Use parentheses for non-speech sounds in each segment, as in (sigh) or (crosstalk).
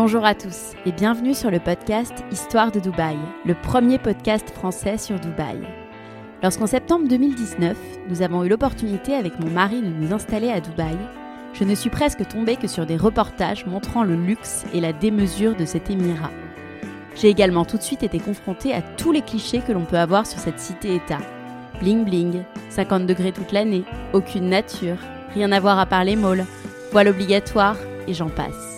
Bonjour à tous et bienvenue sur le podcast Histoire de Dubaï, le premier podcast français sur Dubaï. Lorsqu'en septembre 2019, nous avons eu l'opportunité avec mon mari de nous installer à Dubaï, je ne suis presque tombée que sur des reportages montrant le luxe et la démesure de cet émirat. J'ai également tout de suite été confrontée à tous les clichés que l'on peut avoir sur cette cité-État. Bling bling, 50 degrés toute l'année, aucune nature, rien à voir à part les malls, voile obligatoire, et j'en passe.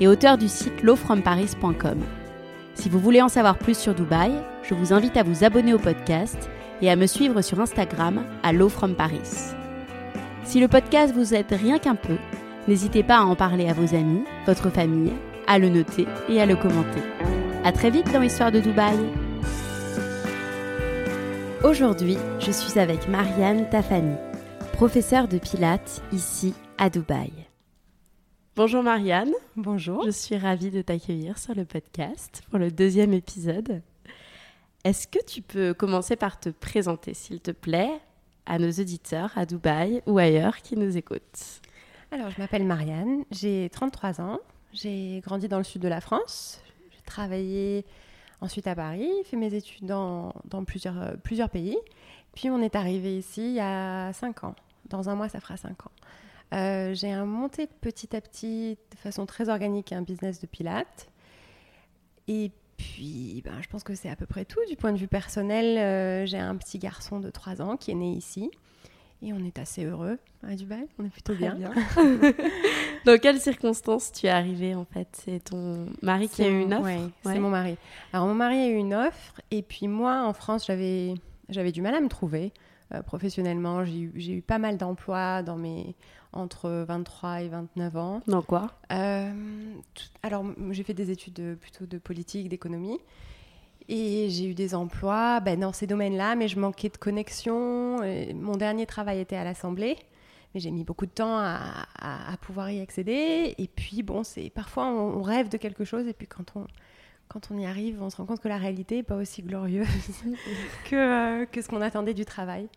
et auteur du site lawfromparis.com. Si vous voulez en savoir plus sur Dubaï, je vous invite à vous abonner au podcast et à me suivre sur Instagram à lawfromparis. Si le podcast vous aide rien qu'un peu, n'hésitez pas à en parler à vos amis, votre famille, à le noter et à le commenter. À très vite dans l'histoire de Dubaï. Aujourd'hui, je suis avec Marianne Tafani, professeure de pilates ici à Dubaï. Bonjour Marianne. Bonjour. Je suis ravie de t'accueillir sur le podcast pour le deuxième épisode. Est-ce que tu peux commencer par te présenter, s'il te plaît, à nos auditeurs à Dubaï ou ailleurs qui nous écoutent? Alors, je m'appelle Marianne, j'ai 33 ans, j'ai grandi dans le sud de la France, j'ai travaillé ensuite à Paris, fait mes études dans, dans plusieurs, euh, plusieurs pays, puis on est arrivé ici il y a 5 ans. Dans un mois, ça fera 5 ans. Euh, j'ai monté petit à petit, de façon très organique, un business de pilates. Et puis, ben, je pense que c'est à peu près tout. Du point de vue personnel, euh, j'ai un petit garçon de 3 ans qui est né ici. Et on est assez heureux à Dubaï, on est plutôt bien. (laughs) Dans quelles circonstances tu es arrivée en fait? C'est ton mari qui a eu une offre? Oui, c'est mon mari. Alors mon mari a eu une offre et puis moi en France j'avais j'avais du mal à me trouver euh, professionnellement. J'ai eu, j'ai eu pas mal d'emplois dans mes entre 23 et 29 ans. Dans quoi? Euh, tout- alors, j'ai fait des études de- plutôt de politique, d'économie. Et j'ai eu des emplois ben, dans ces domaines-là, mais je manquais de connexion. Mon dernier travail était à l'Assemblée, mais j'ai mis beaucoup de temps à, à- à pouvoir y accéder. Et puis, bon, c'est parfois on, on rêve de quelque chose, et puis quand on, quand on y arrive, on se rend compte que la réalité n'est pas aussi glorieuse (laughs) que, euh, que ce qu'on attendait du travail.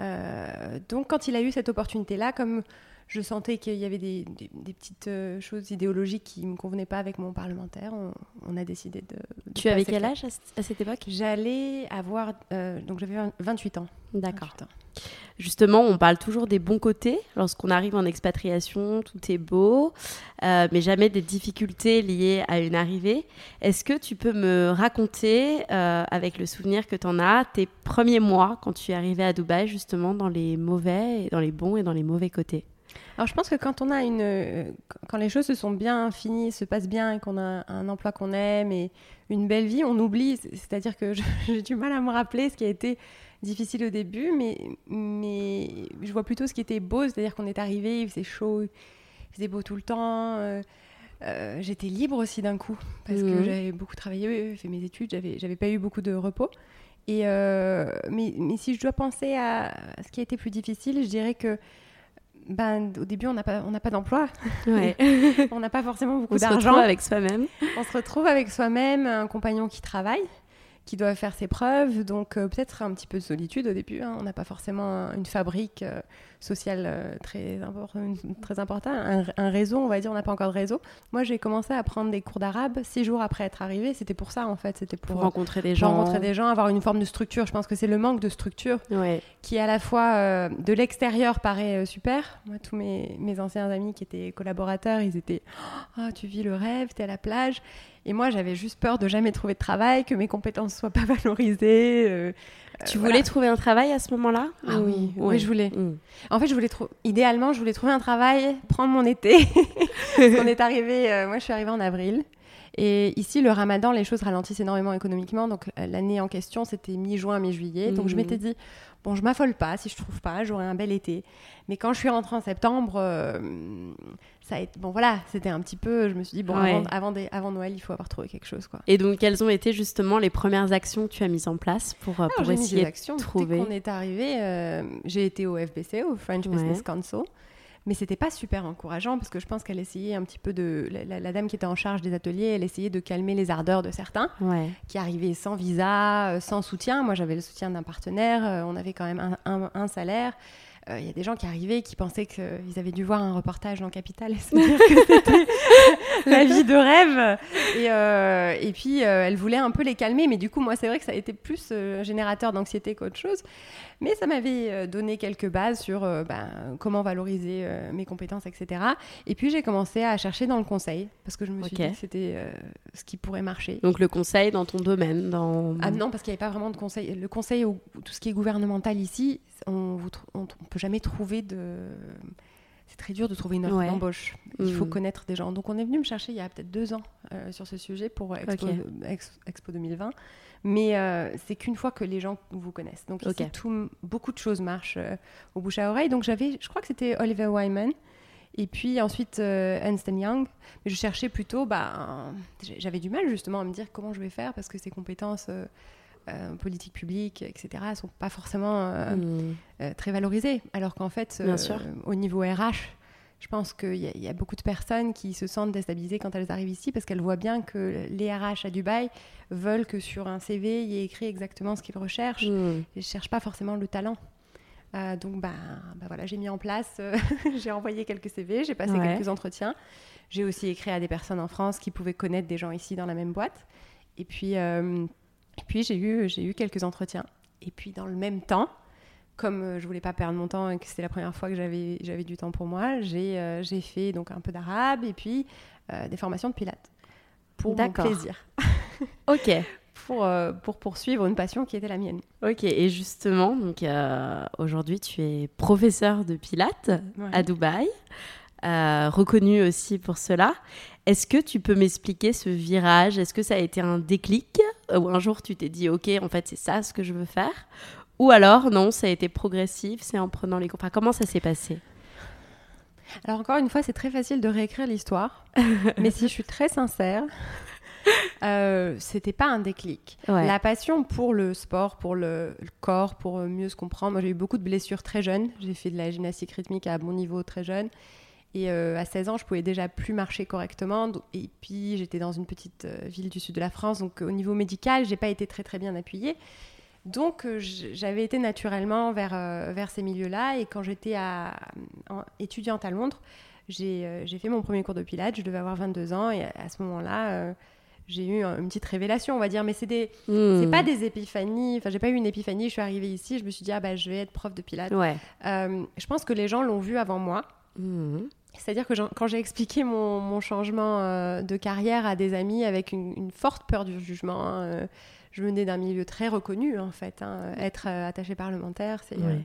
Euh, donc, quand il a eu cette opportunité-là, comme je sentais qu'il y avait des, des- des petites euh, choses idéologiques qui ne me convenaient pas avec mon parlementaire, on, on a décidé de. de Tu avais quel âge à, cette époque? J'allais avoir. euh, donc, j'avais 20 28 ans. D'accord. 28 ans. Justement, on parle toujours des bons côtés. Lorsqu'on arrive en expatriation, tout est beau, euh, mais jamais des difficultés liées à une arrivée. Est-ce que tu peux me raconter, euh, avec le souvenir que tu en as, tes premiers mois quand tu es arrivé à Dubaï, justement, dans les mauvais, et dans les bons et dans les mauvais côtés? Alors, je pense que quand on a une. euh, Quand les choses se sont bien finies, se passent bien et qu'on a un emploi qu'on aime et une belle vie, on oublie. C'est-à-dire que (laughs) j'ai du mal à me rappeler ce qui a été difficile au début, mais, mais je vois plutôt ce qui était beau, c'est-à-dire qu'on est arrivé, il faisait chaud, il faisait beau tout le temps. euh, euh, j'étais libre aussi d'un coup parce que Mhm. j'avais beaucoup travaillé, fait mes études, j'avais j'avais pas eu beaucoup de repos. Et euh, mais, mais si je dois penser à ce qui a été plus difficile, je dirais que ben, au début, on n'a pas, on pas d'emploi, Ouais. (laughs) on n'a pas forcément beaucoup On se retrouve d'argent. avec soi-même. On se retrouve avec soi-même, un compagnon qui travaille, qui doivent faire ses preuves. Donc euh, peut-être un petit peu de solitude au début. hein. On n'a pas forcément une fabrique euh, sociale euh, très, impor- une- très importante, un, un réseau, on va dire. On n'a pas encore de réseau. Moi, j'ai commencé à prendre des cours d'arabe six jours après être arrivée. C'était pour ça, en fait. C'était pour, Pour rencontrer des pour gens. rencontrer des gens, avoir une forme de structure. Je pense que c'est le manque de structure Ouais. qui à la fois euh, de l'extérieur paraît euh, super. Moi, tous mes, mes anciens amis qui étaient collaborateurs, ils étaient Ah, tu vis le rêve, t'es à la plage. Et moi, j'avais juste peur de jamais trouver de travail, que mes compétences soient pas (laughs) valorisées. euh, Tu euh, voulais voilà. trouver un travail à ce moment-là Ah Ou- oui, oui, je voulais. Mm. En fait, je voulais trou- idéalement, je voulais trouver un travail, prendre mon été. (laughs) Qu'on est arrivé, euh, moi, je suis arrivée en avril. Et ici, le ramadan, les choses ralentissent énormément économiquement. Donc, euh, l'année en question, c'était mi-juin, mi-juillet. Donc, je Mhm. m'étais dit, bon, je m'affole pas. Si je trouve pas, j'aurai un bel été. Mais quand je suis rentrée en septembre, euh, ça a été. Bon, voilà, c'était un petit peu. Je me suis dit, bon, Ouais. avant, avant, des- avant Noël, il faut avoir trouvé quelque chose, quoi. Et donc, quelles ont été justement les premières actions que tu as mises en place pour, euh, Alors, pour j'ai mis essayer des actions. de Dès trouver qu'on est arrivé, euh, j'ai été au FBC, au French Ouais. Business Council. Mais c'était pas super encourageant parce que je pense qu'elle essayait un petit peu de. La, la- la dame qui était en charge des ateliers, elle essayait de calmer les ardeurs de certains Ouais. qui arrivaient sans visa, euh, sans soutien. Moi, j'avais le soutien d'un partenaire, euh, on avait quand même un, un- un salaire. Euh, Il y a des gens qui arrivaient qui pensaient qu'ils avaient dû voir un reportage dans Capital (laughs) et se dire que c'était (laughs) la vie de rêve. Et, euh, et puis, euh, elle voulait un peu les calmer. Mais du coup, moi, c'est vrai que ça a été plus générateur d'anxiété qu'autre chose. Mais ça m'avait euh, donné quelques bases sur euh, ben, comment valoriser euh, mes compétences, etc. Et puis, j'ai commencé à chercher dans le conseil parce que je me suis dit que c'était euh, ce qui pourrait marcher. Donc, le conseil dans ton domaine dans... Ah non, parce qu'il n'y avait pas vraiment de conseil. Le conseil ou ou tout ce qui est gouvernemental ici, on ne peut jamais trouver de. C'est très dur de trouver une offre Ouais. d'embauche. Il faut Mm. connaître des gens. Donc on est venu me chercher il y a peut-être deux ans euh, sur ce sujet pour Expo 2020. Mais euh, c'est qu'une fois que les gens vous connaissent. Donc ici, Ok. tout- beaucoup de choses marchent euh, au bouche à oreille. Donc j'avais, je crois que c'était Oliver Wyman. Et puis ensuite euh, Ernst Young. Mais je cherchais plutôt, bah, j'avais du mal justement à me dire comment je vais faire parce que ces compétences euh, euh, politiques publiques, etc., ne sont pas forcément euh, Mm. euh, très valorisées. Alors qu'en fait, au niveau RH, je pense qu'il y, y a beaucoup de personnes qui se sentent déstabilisées quand elles arrivent ici parce qu'elles voient bien que les RH à Dubaï veulent que sur un CV, il y ait écrit exactement ce qu'ils recherchent. Mm. Ils ne cherchent pas forcément le talent. Euh, donc, bah, bah voilà, j'ai mis en place, euh, (laughs) j'ai envoyé quelques CV, j'ai passé Ouais. quelques entretiens. J'ai aussi écrit à des personnes en France qui pouvaient connaître des gens ici dans la même boîte. Et puis, euh, et puis j'ai eu, j'ai eu quelques entretiens. Et puis, dans le même temps, comme euh, je voulais pas perdre mon temps et que c'était la première fois que j'avais, j'avais du temps pour moi, j'ai, euh, j'ai fait donc un peu d'arabe et puis euh, des formations de pilates pour mon plaisir, (laughs) Ok. pour, euh, pour poursuivre une passion qui était la mienne. Ok, et justement, donc aujourd'hui tu es professeur de Pilates Ouais. à Dubaï, reconnu aussi pour cela. Est-ce que tu peux m'expliquer ce virage? Est-ce que ça a été un déclic? Ou un jour tu t'es dit, ok, en fait c'est ça ce que je veux faire? Ou alors non, ça a été progressif, c'est en prenant les cours. Enfin, comment ça s'est passé? Alors encore une fois, c'est très facile de réécrire l'histoire, (laughs) mais si je suis très sincère, euh, c'était pas un déclic. Ouais. La passion pour le sport, pour le, le corps, pour mieux se comprendre. Moi, j'ai eu beaucoup de blessures très jeune. J'ai fait de la gymnastique rythmique à bon niveau très jeune. Et euh, à 16 ans, je pouvais déjà plus marcher correctement. Et puis, j'étais dans une petite euh, ville du sud de la France. Donc, au niveau médical, j'ai pas été très, très bien appuyée. Donc, euh, j'avais été naturellement vers, euh, vers ces milieux-là. Et quand j'étais étudiante à Londres, j'ai euh, j'ai fait mon premier cours de pilates. Je devais avoir 22 ans. Et à, ce moment-là, j'ai eu un- une petite révélation, on va dire. Mais c'est des, Hmm. c'est pas des épiphanies. Enfin, j'ai pas eu une épiphanie. Je suis arrivée ici, je me suis dit, ah bah, je vais être prof de pilates. Ouais. Euh, je pense que les gens l'ont vu avant moi. Hmm. C'est-à-dire que quand j'ai expliqué mon, mon changement euh, de carrière à des amis avec une, une forte peur du jugement, hein, euh, je venais d'un milieu très reconnu en fait. hein. Être euh, attaché parlementaire, c'est euh, Ouais.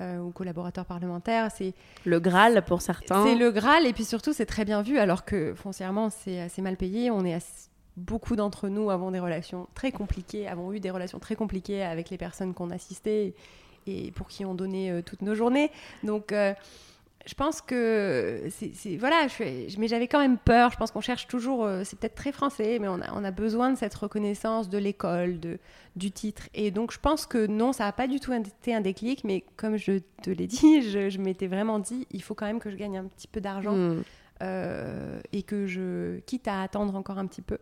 euh, ou collaborateur parlementaire, c'est Le Graal pour certains. c'est le Graal et puis surtout c'est très bien vu alors que foncièrement c'est assez mal payé. On est assez- beaucoup d'entre nous avons des relations très compliquées, avons eu des relations très compliquées avec les personnes qu'on assistait et pour qui on donnait euh, toutes nos journées. Donc euh, je pense que c'est voilà, je mais j'avais quand même peur. Je pense qu'on cherche toujours, euh, c'est peut-être très français, mais on a, on a besoin de cette reconnaissance de l'école, de du titre. Et donc je pense que non, ça n'a pas du tout été un déclic, mais comme je te l'ai (laughs) dit, je, je m'étais vraiment dit, il faut quand même que je gagne un petit peu d'argent Hmm. euh, et que je quitte à attendre encore un petit peu.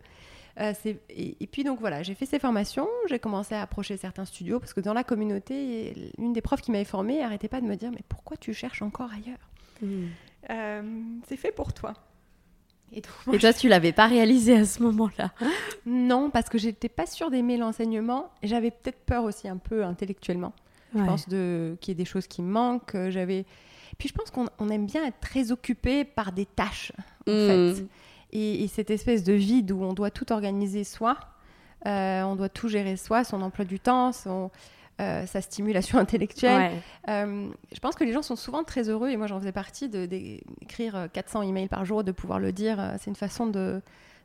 Euh, et, et puis donc voilà, j'ai fait ces formations, j'ai commencé à approcher certains studios parce que dans la communauté, une des profs qui m'avait formée arrêtait pas de me dire mais pourquoi tu cherches encore ailleurs? Euh, C'est fait pour toi. Et donc, moi, Et toi, tu l'avais pas réalisé à ce moment-là? (laughs) non, parce que j'étais pas sûre d'aimer l'enseignement. et J'avais peut-être peur aussi un peu intellectuellement. Je pense de qu'il y ait des choses qui me manquent. euh, J'avais. Puis je pense qu'on on aime bien être très occupé par des tâches, en Mm. fait. Et, et cette espèce de vide où on doit tout organiser soi, euh, on doit tout gérer soi, son emploi du temps, son, euh, sa stimulation (laughs) intellectuelle. Ouais. Euh, je pense que les gens sont souvent très heureux, et moi j'en faisais partie, de- d'écrire 400 emails par jour, de pouvoir le dire. C'est une façon de,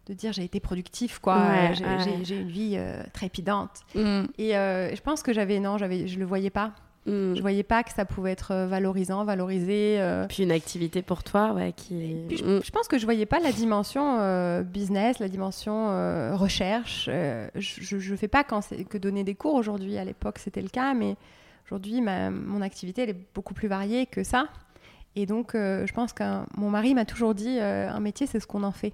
de dire j'ai été productif, quoi. Ouais, j'ai ouais. une vie trépidante. Mm. Et je pense que j'avais, non, je le voyais pas. Mm. Je voyais pas que ça pouvait être euh, valorisant, valorisé. euh. Puis une activité pour toi, ouais, qui. Puis je, Mm. je pense que je voyais pas la dimension euh, business, la dimension euh, recherche. Je, je fais pas quand que donner des cours aujourd'hui. À l'époque, c'était le cas, mais aujourd'hui, ma- mon activité elle est beaucoup plus variée que ça. Et donc, je pense que mon mari m'a toujours dit un métier, c'est ce qu'on en fait.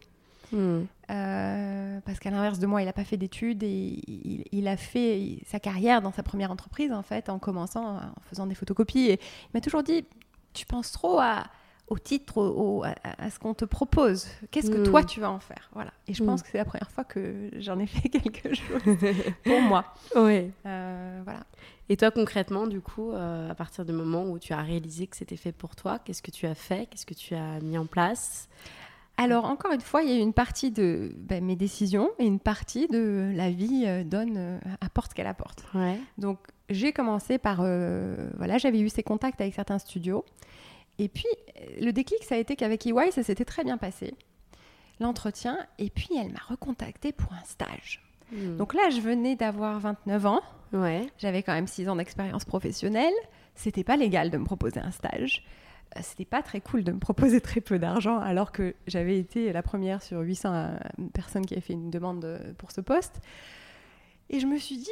Mm. Euh, parce qu'à l'inverse de moi, il n'a pas fait d'études et il, il a fait sa carrière dans sa première entreprise, en fait, en commençant, en faisant des photocopies. Et il m'a toujours dit, tu penses trop à, au titre, au- à, à ce qu'on te propose. Qu'est-ce que Mm. toi, tu vas en faire? Voilà. Et je Mm. pense que c'est la première fois que j'en ai (laughs) fait quelque chose pour moi. (laughs) Ouais. Euh, voilà. Et toi, concrètement, du coup, euh, à partir du moment où tu as réalisé que c'était fait pour toi, qu'est-ce que tu as fait? Qu'est-ce que tu as mis en place? Alors, encore une fois, il y a une partie de ben, mes décisions et une partie de la vie euh, donne, euh, apporte ce qu'elle apporte. Ouais. Donc j'ai commencé par, euh, voilà, j'avais eu ces contacts avec certains studios. Et puis euh, le déclic, ça a été qu'avec EY, ça s'était très bien passé, l'entretien. Et puis elle m'a recontacté pour un stage. Mm. Donc là, je venais d'avoir 29 ans, ouais. j'avais quand même 6 ans d'expérience professionnelle. C'était pas légal de me proposer un stage. Euh, C'était pas très cool de me proposer très peu d'argent alors que j'avais été la première sur 800 euh, personnes qui avaient fait une demande euh, pour ce poste. Et je me suis dit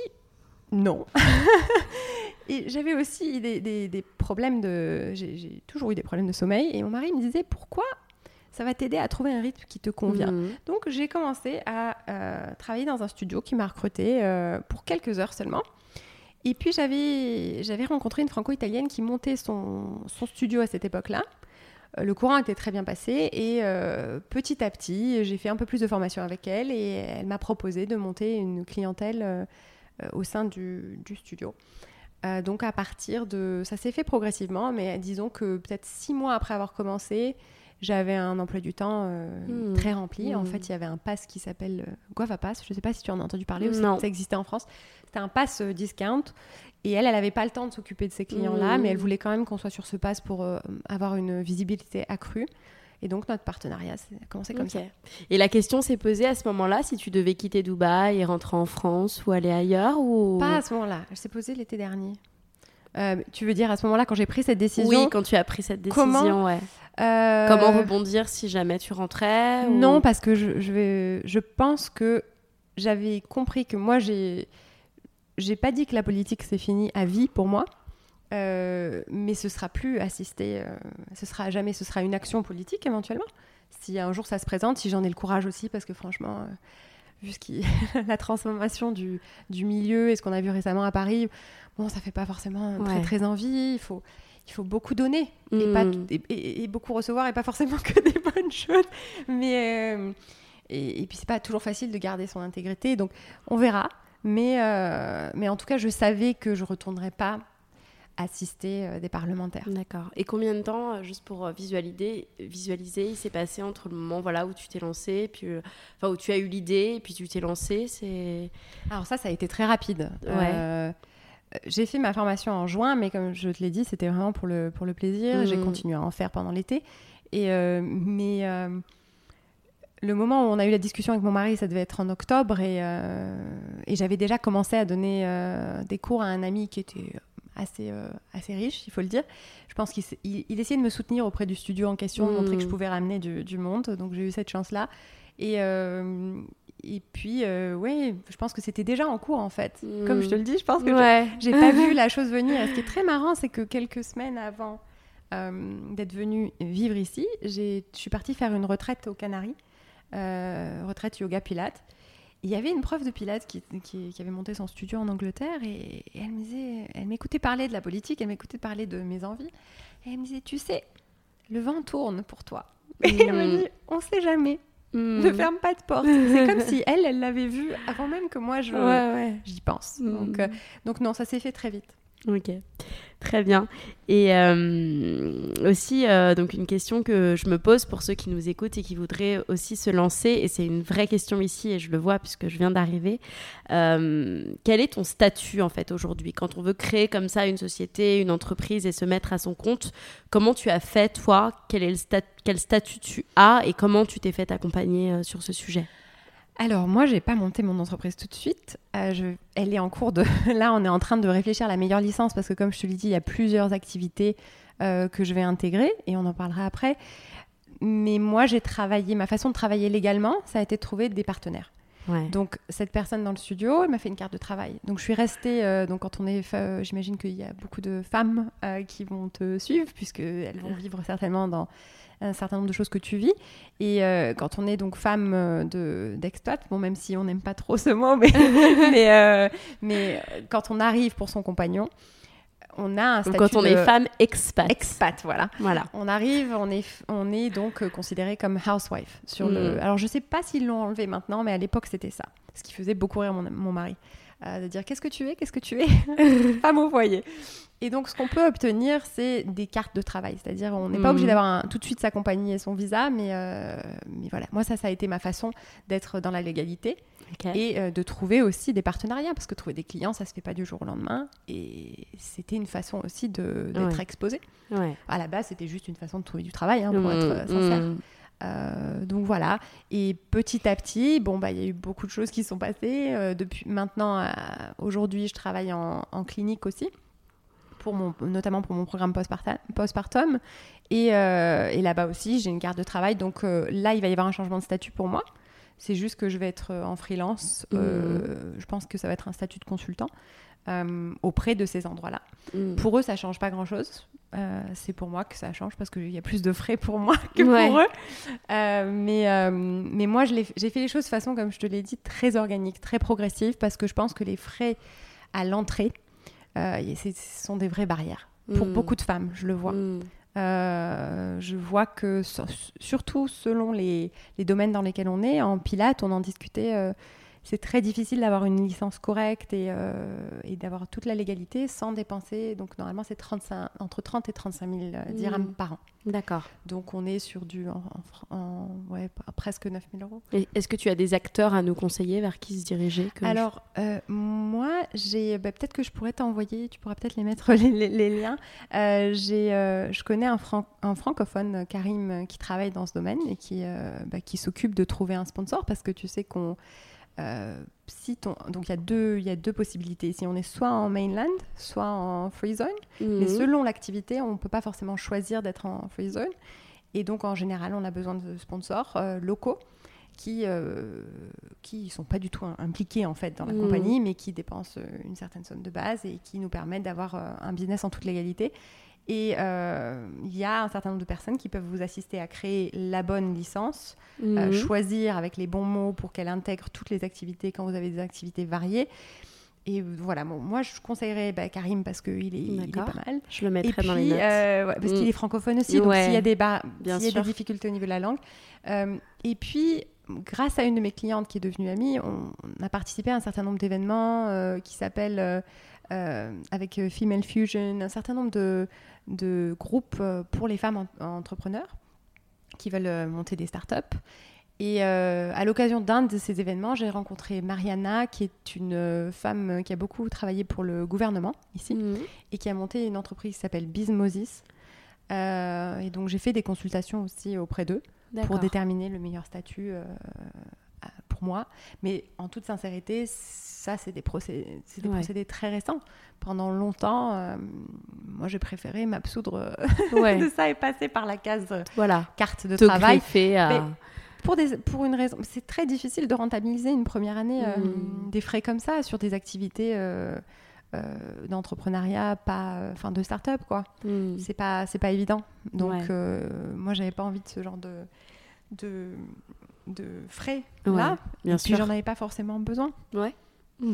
non. (laughs) et j'avais aussi des, des- des problèmes de. J'ai toujours eu des problèmes de sommeil. Et mon mari me disait pourquoi ça va t'aider à trouver un rythme qui te convient? Mm. Donc j'ai commencé à euh, travailler dans un studio qui m'a recruté euh, pour quelques heures seulement. Et puis j'avais rencontré une franco-italienne qui montait son, studio à cette époque-là. Euh, Le courant était très bien passé et euh, petit à petit, j'ai fait un peu plus de formation avec elle et elle m'a proposé de monter une clientèle euh, au sein du, studio. Donc à partir de... Ça s'est fait progressivement, mais disons que peut-être six mois après avoir commencé, j'avais un emploi du temps euh, Hmm. très rempli. En Hmm. fait, il y avait un pass qui s'appelle euh, Guava Pass? Je ne sais pas si tu en as entendu parler ou si ça existait en France. C'était un pass euh, discount. Et elle, elle n'avait pas le temps de s'occuper de ces clients-là, Hmm. mais elle voulait quand même qu'on soit sur ce pass pour euh, avoir une visibilité accrue. Et donc, notre partenariat a commencé comme ça. Et la question s'est posée à ce moment-là si tu devais quitter Dubaï et rentrer en France ou aller ailleurs ou? Pas à ce moment-là. Elle s'est posée l'été dernier. Euh, tu veux dire à ce moment-là, quand j'ai pris cette décision? Oui, quand tu as pris cette décision, Comment ouais. Euh, Comment rebondir si jamais tu rentrais ou- Non, parce que je, je, vais, je pense que j'avais compris que moi, j'ai, j'ai pas dit que la politique c'est fini à vie pour moi, euh, mais ce sera plus assisté, euh, ce sera jamais, ce sera une action politique éventuellement. Si un jour ça se présente, si j'en ai le courage aussi, parce que franchement, euh, vu ce qui, (laughs) la transformation du, du milieu et ce qu'on a vu récemment à Paris, bon, ça fait pas forcément très très envie. Il faut, il faut beaucoup donner et, Mm. pas, et, et- et beaucoup recevoir et pas forcément (laughs) que des bonnes choses. Mais euh, et, et puis c'est pas toujours facile de garder son intégrité, donc on verra. Mais euh, mais en tout cas, je savais que je retournerais pas assister euh, des parlementaires. D'accord. Et combien de temps, juste pour visualiser, visualiser, il s'est passé entre le moment voilà où tu t'es lancé, puis euh, enfin où tu as eu l'idée, et puis tu t'es lancé, c'est Alors ça, ça a été très rapide. Ouais. Euh, j'ai fait ma formation en juin, mais comme je te l'ai dit, c'était vraiment pour le, pour le plaisir. J'ai Mhm. continué à en faire pendant l'été. Et, euh, mais euh, le moment où on a eu la discussion avec mon mari, ça devait être en octobre. Et, euh, et j'avais déjà commencé à donner des cours à un ami qui était assez, assez riche, il faut le dire. Je pense qu'il s- il- il essayait de me soutenir auprès du studio en question, de montrer que je Mhm. pouvais ramener du, du monde. Donc j'ai eu cette chance-là. Et, et puis, euh, ouais, je pense que c'était déjà en cours en fait. Mhm. Comme je te le dis, je pense que je- ouais. j'ai pas vu (laughs) la chose venir. Et ce qui est très marrant, c'est que quelques semaines avant euh, d'être venue vivre ici, je suis partie faire une retraite aux Canaries, euh, retraite yoga pilate. Il y avait une prof de Pilates qui, qui- qui avait monté son studio en Angleterre et, et elle me disait, elle m'écoutait parler de la politique, elle m'écoutait parler de mes envies. Et elle me disait, tu sais, le vent tourne pour toi. Et elle Mm. dit, on sait jamais, Hmm. ne ferme pas de porte. C'est comme (laughs) si elle, elle l'avait vu avant même que moi je, Ouais, ouais. j'y pense. Donc, euh, donc non, ça s'est fait très vite. Ok, très bien. Et euh, aussi, euh, donc une question que je me pose pour ceux qui nous écoutent et qui voudraient aussi se lancer, et c'est une vraie question ici, et je le vois puisque je viens d'arriver. Euh, quel est ton statut en fait aujourd'hui? Quand on veut créer comme ça une société, une entreprise et se mettre à son compte, comment tu as fait toi? Quel, est le stat- quel statut tu as et comment tu t'es fait accompagner sur ce sujet? Alors moi, j'ai pas monté mon entreprise tout de suite. Euh, je- Elle est en cours de. (laughs) Là, on est en train de réfléchir à la meilleure licence parce que, comme je te l'ai dit, il y a plusieurs activités euh, que je vais intégrer et on en parlera après. Mais moi, j'ai travaillé. Ma façon de travailler légalement, ça a été de trouver des partenaires. Ouais. Donc cette personne dans le studio, elle m'a fait une carte de travail. Donc je suis restée. euh, donc quand on est, j'imagine qu'il y a beaucoup de femmes euh, qui vont te suivre puisque elles vont vivre certainement dans un certain nombre de choses que tu vis. Et euh, quand on est donc femme euh, de d'expat, bon même si on n'aime pas trop ce mot, mais (laughs) mais, euh, mais quand on arrive pour son compagnon, on a un Donc, statut quand on de est femme expat. expat, voilà. Voilà. On arrive, on est, on est donc considéré comme housewife. Sur le... Mm. Alors, je sais pas s'ils l'ont enlevé maintenant, mais à l'époque, c'était ça. Ce qui faisait beaucoup rire mon, mon mari. Euh, de dire qu'est-ce que tu es, qu'est-ce que tu es, (laughs) femme au foyer. Et donc, ce qu'on peut obtenir, c'est des cartes de travail. C'est-à-dire, on n'est pas obligé d'avoir un- tout de suite sa compagnie et son visa, mais, euh, mais voilà. Moi, ça, ça a été ma façon d'être dans la légalité et euh, de trouver aussi des partenariats, parce que trouver des clients, ça se fait pas du jour au lendemain. Et c'était une façon aussi d'être Ouais. exposé. Ouais. À la base, c'était juste une façon de trouver du travail, hein, pour être euh, Mm, sincère. mm. Euh, donc voilà. Et petit à petit, bon, bah, il y a eu beaucoup de choses qui sont passées. Euh, depuis maintenant, à- aujourd'hui, je travaille en, en clinique aussi, pour mon, notamment pour mon programme postpartum. Et, euh, et là-bas aussi, j'ai une carte de travail. Donc euh, là, il va y avoir un changement de statut pour moi. C'est juste que je vais être euh, en freelance. Euh, Je pense que ça va être un statut de consultant euh, auprès de ces endroits-là. Mm. Pour eux, ça change pas grand-chose. Euh, c'est pour moi que ça change parce qu'il y a plus de frais pour moi (laughs) que Ouais. pour eux. Euh, mais, euh, mais moi, j'ai fait les choses de façon, comme je te l'ai dit, très organique, très progressive, parce que je pense que les frais à l'entrée, ce sont des vraies barrières. Pour Mm. beaucoup de femmes, je le vois. Mm. Euh, je vois que, sur- surtout selon les, les domaines dans lesquels on est, en Pilates, on en discutait, euh, c'est très difficile d'avoir une licence correcte et, euh, et d'avoir toute la légalité sans dépenser. Donc normalement, c'est 35 entre 30 et 35 000 euh, dirhams Mm. par an. D'accord. Donc on est sur du en, en fran- en- ouais, presque 9 000 euros. Est-ce que tu as des acteurs à nous conseiller vers qui se diriger que Alors, euh, moi, j'ai bah, peut-être que je pourrais t'envoyer, tu pourras peut-être les mettre (laughs) les, les- les liens. J'ai, je connais un, fran- un francophone, Karim, qui travaille dans ce domaine et qui, euh, bah, qui s'occupe de trouver un sponsor parce que tu sais qu'on. Euh, si ton, donc il y, a deux- il y a deux possibilités. Si on est soit en mainland, soit en free zone. Mais Mhm. selon l'activité, on ne peut pas forcément choisir d'être en free zone. Et donc, en général, on a besoin de sponsors euh, locaux qui euh, qui sont pas du tout im- impliqués en fait dans la Mhm. compagnie, mais qui dépensent euh, une certaine somme de base et qui nous permettent d'avoir un business en toute légalité. Et euh, il y a un certain nombre de personnes qui peuvent vous assister à créer la bonne licence, euh, Mhm. choisir avec les bons mots pour qu'elle intègre toutes les activités quand vous avez des activités variées. Et voilà, bon, moi je conseillerais bah, Karim parce qu'il est, il est pas mal. Je le Et mettrai puis, dans les notes. euh, ouais, parce Mm. qu'il est francophone aussi, donc Ouais, s'il y a des, bien y a des difficultés au niveau de la langue. Et puis, grâce à une de mes clientes qui est devenue amie, on, on a participé à un certain nombre d'événements qui s'appellent avec euh, Female Fusion, un certain nombre de, de groupes euh, pour les femmes en- entrepreneurs qui veulent euh, monter des startups. Et euh, à l'occasion d'un de ces événements, j'ai rencontré Mariana, qui est une euh, femme qui a beaucoup travaillé pour le gouvernement ici Mhm. et qui a monté une entreprise qui s'appelle Bizmosis. Euh, et donc j'ai fait des consultations aussi auprès d'eux pour déterminer le meilleur statut euh, pour moi. Mais en toute sincérité, ça c'est des, procédés, c'est des Ouais. procédés très récents. Pendant longtemps, euh, moi j'ai préféré m'absoudre (laughs) Ouais. de ça et passer par la case euh, Voilà. carte de Te travail. greffer à- Mais- Pour, des, pour une raison, c'est très difficile de rentabiliser une première année euh, Mm. des frais comme ça sur des activités euh, d'entrepreneuriat, pas, enfin de start-up quoi. Mhm. C'est pas, c'est pas évident. Donc Ouais. euh, moi j'avais pas envie de ce genre de, de de frais Ouais, là. bien et puis j'en avais pas forcément besoin. Ouais. (laughs)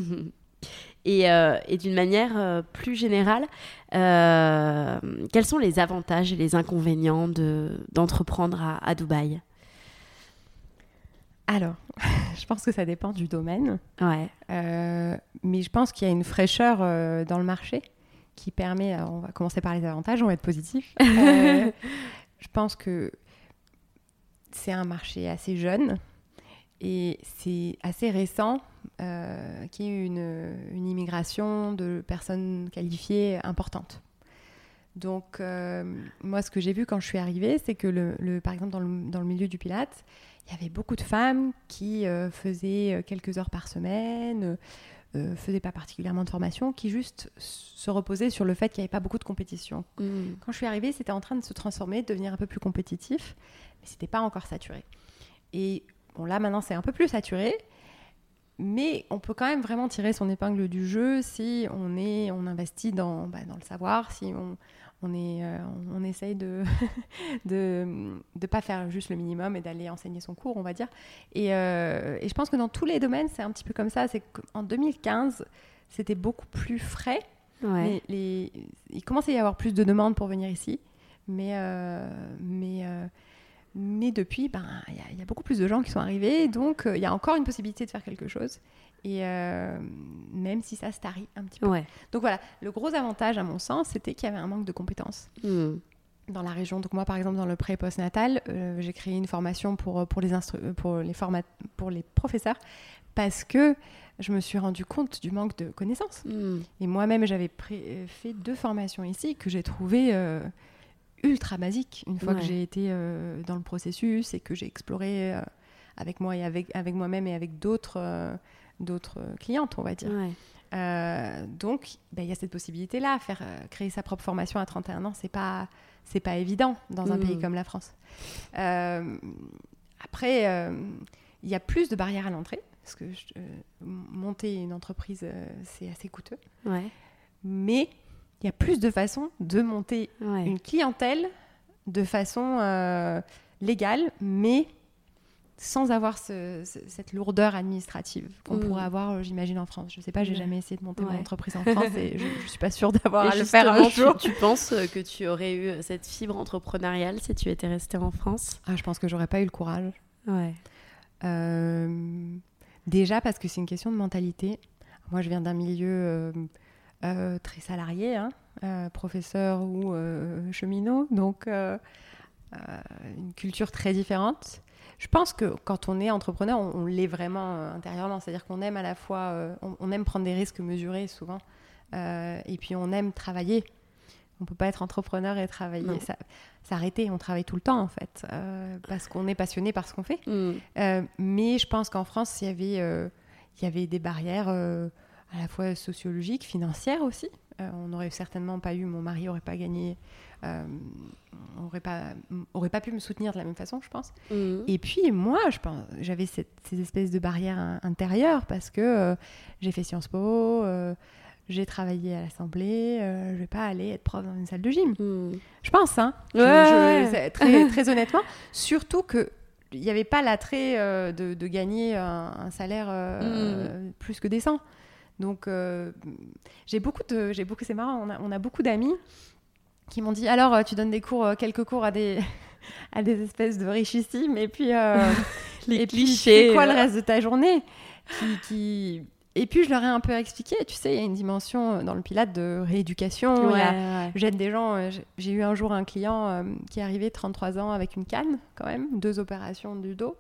Et, euh, et d'une manière euh, plus générale, euh, quels sont les avantages et les inconvénients de, d'entreprendre à, à Dubaï? Alors, (laughs) je pense que ça dépend du domaine. Ouais. Mais je pense qu'il y a une fraîcheur dans le marché qui permet, on va commencer par les avantages, on va être positif. (laughs) Je pense que c'est un marché assez jeune et c'est assez récent euh, qu'il y ait une, une immigration de personnes qualifiées importante. Donc, euh, moi, ce que j'ai vu quand je suis arrivée, c'est que, le, le- par exemple, dans le, dans le milieu du Pilate, il y avait beaucoup de femmes qui euh, faisaient quelques heures par semaine, euh, faisaient pas particulièrement de formation, qui juste se reposaient sur le fait qu'il n'y avait pas beaucoup de compétition. Mhm. Quand je suis arrivée, c'était en train de se transformer, de devenir un peu plus compétitif, mais c'était pas encore saturé. Et bon, là maintenant, c'est un peu plus saturé, mais on peut quand même vraiment tirer son épingle du jeu si on est, on investit dans, bah, dans le savoir, si on, on est, euh, on essaye de (laughs) de de pas faire juste le minimum et d'aller enseigner son cours, on va dire. Et, euh, et je pense que dans tous les domaines, c'est un petit peu comme ça. C'est qu'en 2015, c'était beaucoup plus frais. Ouais. Les- les- il commençait à y avoir plus de demandes pour venir ici, mais, euh, mais, mais depuis, ben, il y a- il y, a beaucoup plus de gens qui sont arrivés, donc euh, il y a encore une possibilité de faire quelque chose, et euh, même si ça se tarit un petit peu. Ouais. Donc voilà, le gros avantage à mon sens, c'était qu'il y avait un manque de compétences Mhm. dans la région. Donc moi, par exemple, dans le pré post-natal, euh, j'ai créé une formation pour, pour, les, instru- euh, pour, les pour les professeurs, parce que je me suis rendu compte du manque de connaissances. Mhm. Et moi-même, j'avais euh, fait deux formations ici que j'ai trouvées euh, ultra basiques une fois Ouais. que j'ai été euh, dans le processus et que j'ai exploré euh, avec moi et avec, avec moi-même et avec d'autres euh, d'autres clientes, on va dire. Ouais. Euh, donc, ben, il y a cette possibilité-là. Faire créer sa propre formation à 31 ans, c'est pas c'est pas évident dans un Mm. pays comme la France. Après, il y a plus de barrières à l'entrée parce que monter une entreprise, c'est assez coûteux. Ouais. Mais il y a plus de façons de monter Ouais. une clientèle de façon euh, légale, mais sans avoir ce- ce- cette lourdeur administrative qu'on Mm. pourrait avoir, euh, j'imagine, en France. Je sais pas, j'ai jamais essayé de monter Ouais. mon entreprise en France et je, je suis pas sûre d'avoir à le faire un jour. tu, tu penses euh, que tu aurais eu cette fibre entrepreneuriale si tu étais restée en France? Ah, je pense que j'aurais pas eu le courage. Ouais. Euh, déjà parce que c'est une question de mentalité. Moi, je viens d'un milieu euh, euh, très salarié, hein, euh, professeur ou euh, cheminot, donc une culture très différente. Je pense que quand on est entrepreneur, on, on l'est vraiment intérieurement, c'est-à-dire qu'on aime à la fois, on, on aime prendre des risques mesurés souvent, et puis on aime travailler. On peut pas être entrepreneur et travailler, s'arrêter. On travaille tout le temps en fait, euh, parce qu'on est passionné par ce qu'on fait. Euh, mais je pense qu'en France, il y avait, euh, il y avait des barrières à la fois sociologiques, financières aussi. Euh, on n'aurait certainement pas eu, mon mari n'aurait pas gagné, euh, aurait pas, aurait pas pu me soutenir de la même façon, je pense. Mhm. Et puis moi, je pense, j'avais cette- ces espèces de barrières in- intérieures parce que euh, j'ai fait Sciences Po, euh, j'ai travaillé à l'Assemblée, je vais pas aller être prof dans une salle de gym. Mhm. Je pense, hein. Ouais, je- très, (laughs) très honnêtement. Surtout que il n'y avait pas l'attrait euh, de, de gagner un, un salaire euh, Mm. plus que décent. Donc, euh, j'ai beaucoup de, j'ai beaucoup, c'est marrant. On a, on a beaucoup d'amis qui m'ont dit alors euh, tu donnes des cours, euh, quelques cours à des (laughs) à des espèces de richissimes et puis euh, (laughs) Les et clichés, fais quoi le reste de ta journée? Qui, qui- Et puis je leur ai un peu expliqué. Tu sais, il y a une dimension dans le Pilate de rééducation. a- Ouais, J'aide des gens. j'ai- eu un jour un client euh, qui est arrivé 33 ans avec une canne, quand même, deux opérations du dos.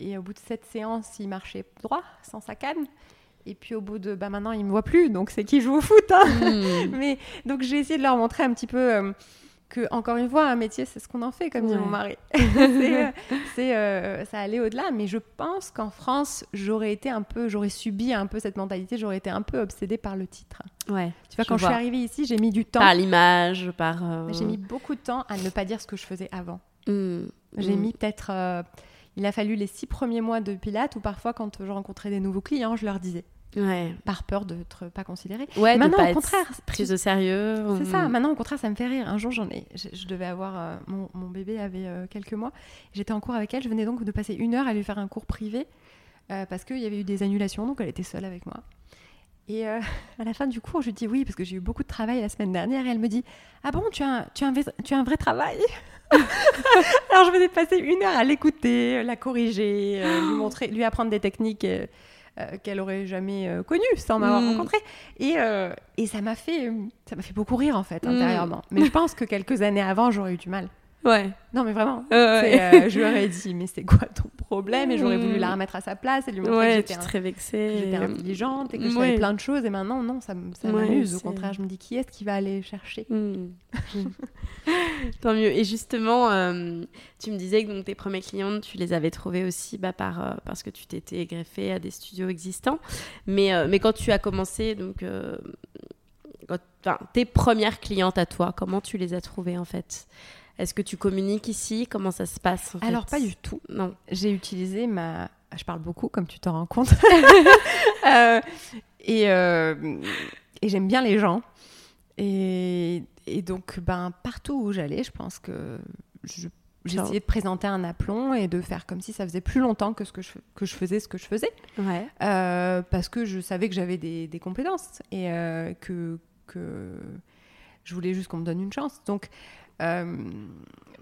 Et au bout de sept séances, il marchait droit, sans sa canne. Et puis au bout de. Bah maintenant, il me voit plus, donc c'est qui joue au foot. hein. (laughs) Mais donc j'ai essayé de leur montrer un petit peu euh, que, encore une fois, un métier, c'est ce qu'on en fait, comme dit Ouais. mon mari. (laughs) c'est, euh, euh, ça allait au-delà. Mais je pense qu'en France, j'aurais été un peu. J'aurais subi un peu cette mentalité, j'aurais été un peu obsédée par le titre. Ouais. Tu vois, Je quand je suis arrivée ici, j'ai mis du temps. Par l'image, par. euh, J'ai mis beaucoup de temps à ne pas dire ce que je faisais avant. Mhm. J'ai Mhm. mis peut-être. Il a fallu les six premiers mois de Pilates où parfois, quand je rencontrais des nouveaux clients, je leur disais. Ouais. par peur d'être pas considérée. Ouais, de Maintenant, pas au être contraire, prise au sérieux. C'est ou- ça. Maintenant, au contraire, ça me fait rire. Un jour, j'en ai. Je, je devais avoir. euh, mon, mon bébé avait euh, quelques mois. J'étais en cours avec elle. Je venais donc de passer une heure à lui faire un cours privé euh, parce qu'il y avait eu des annulations. Donc, elle était seule avec moi. Et (laughs) à la fin du cours, je lui dis oui parce que j'ai eu beaucoup de travail la semaine dernière. Et elle me dit Ah bon, tu as un, tu as un, vrai- tu as un vrai travail? Alors, je venais de passer une heure à l'écouter, la corriger, euh, lui montrer, lui apprendre des techniques. euh, euh, qu'elle aurait jamais euh, connues sans m'avoir Mm. rencontrée. Et, euh, et ça m'a fait, euh, ça m'a fait beaucoup rire en fait Mm. intérieurement. Mais je pense que quelques années avant, j'aurais eu du mal. Ouais. Non, mais vraiment. Euh, je lui aurais (laughs) dit, mais c'est quoi ton problème? Et j'aurais voulu la remettre à sa place et lui montrer Ouais, que j'étais, un- que vexée. j'étais intelligente et que je savais plein de choses. Et maintenant, non, ça, ça m'amuse. Au contraire, je me dis, qui est-ce qui va aller chercher? Hmm. Tant mieux. Et justement, euh, tu me disais que donc, tes premiers clientes, tu les avais trouvées aussi bah, par, euh, parce que tu t'étais greffée à des studios existants. Mais, euh, mais quand tu as commencé, donc, quand- tes premières clientes à toi, comment tu les as trouvées en fait? Est-ce que tu communiques ici? Comment ça se passe en fait? Alors, pas du tout. Non. J'ai utilisé ma. Je parle beaucoup, comme tu t'en rends compte. (laughs) Euh, et euh, et j'aime bien les gens. Et, et donc, ben, partout où j'allais, je pense que je- j'essayais de présenter un aplomb et de faire comme si ça faisait plus longtemps que, ce que, je, que je faisais ce que je faisais. Ouais. Euh, parce que je savais que j'avais des, des compétences et que, que je voulais juste qu'on me donne une chance. Donc,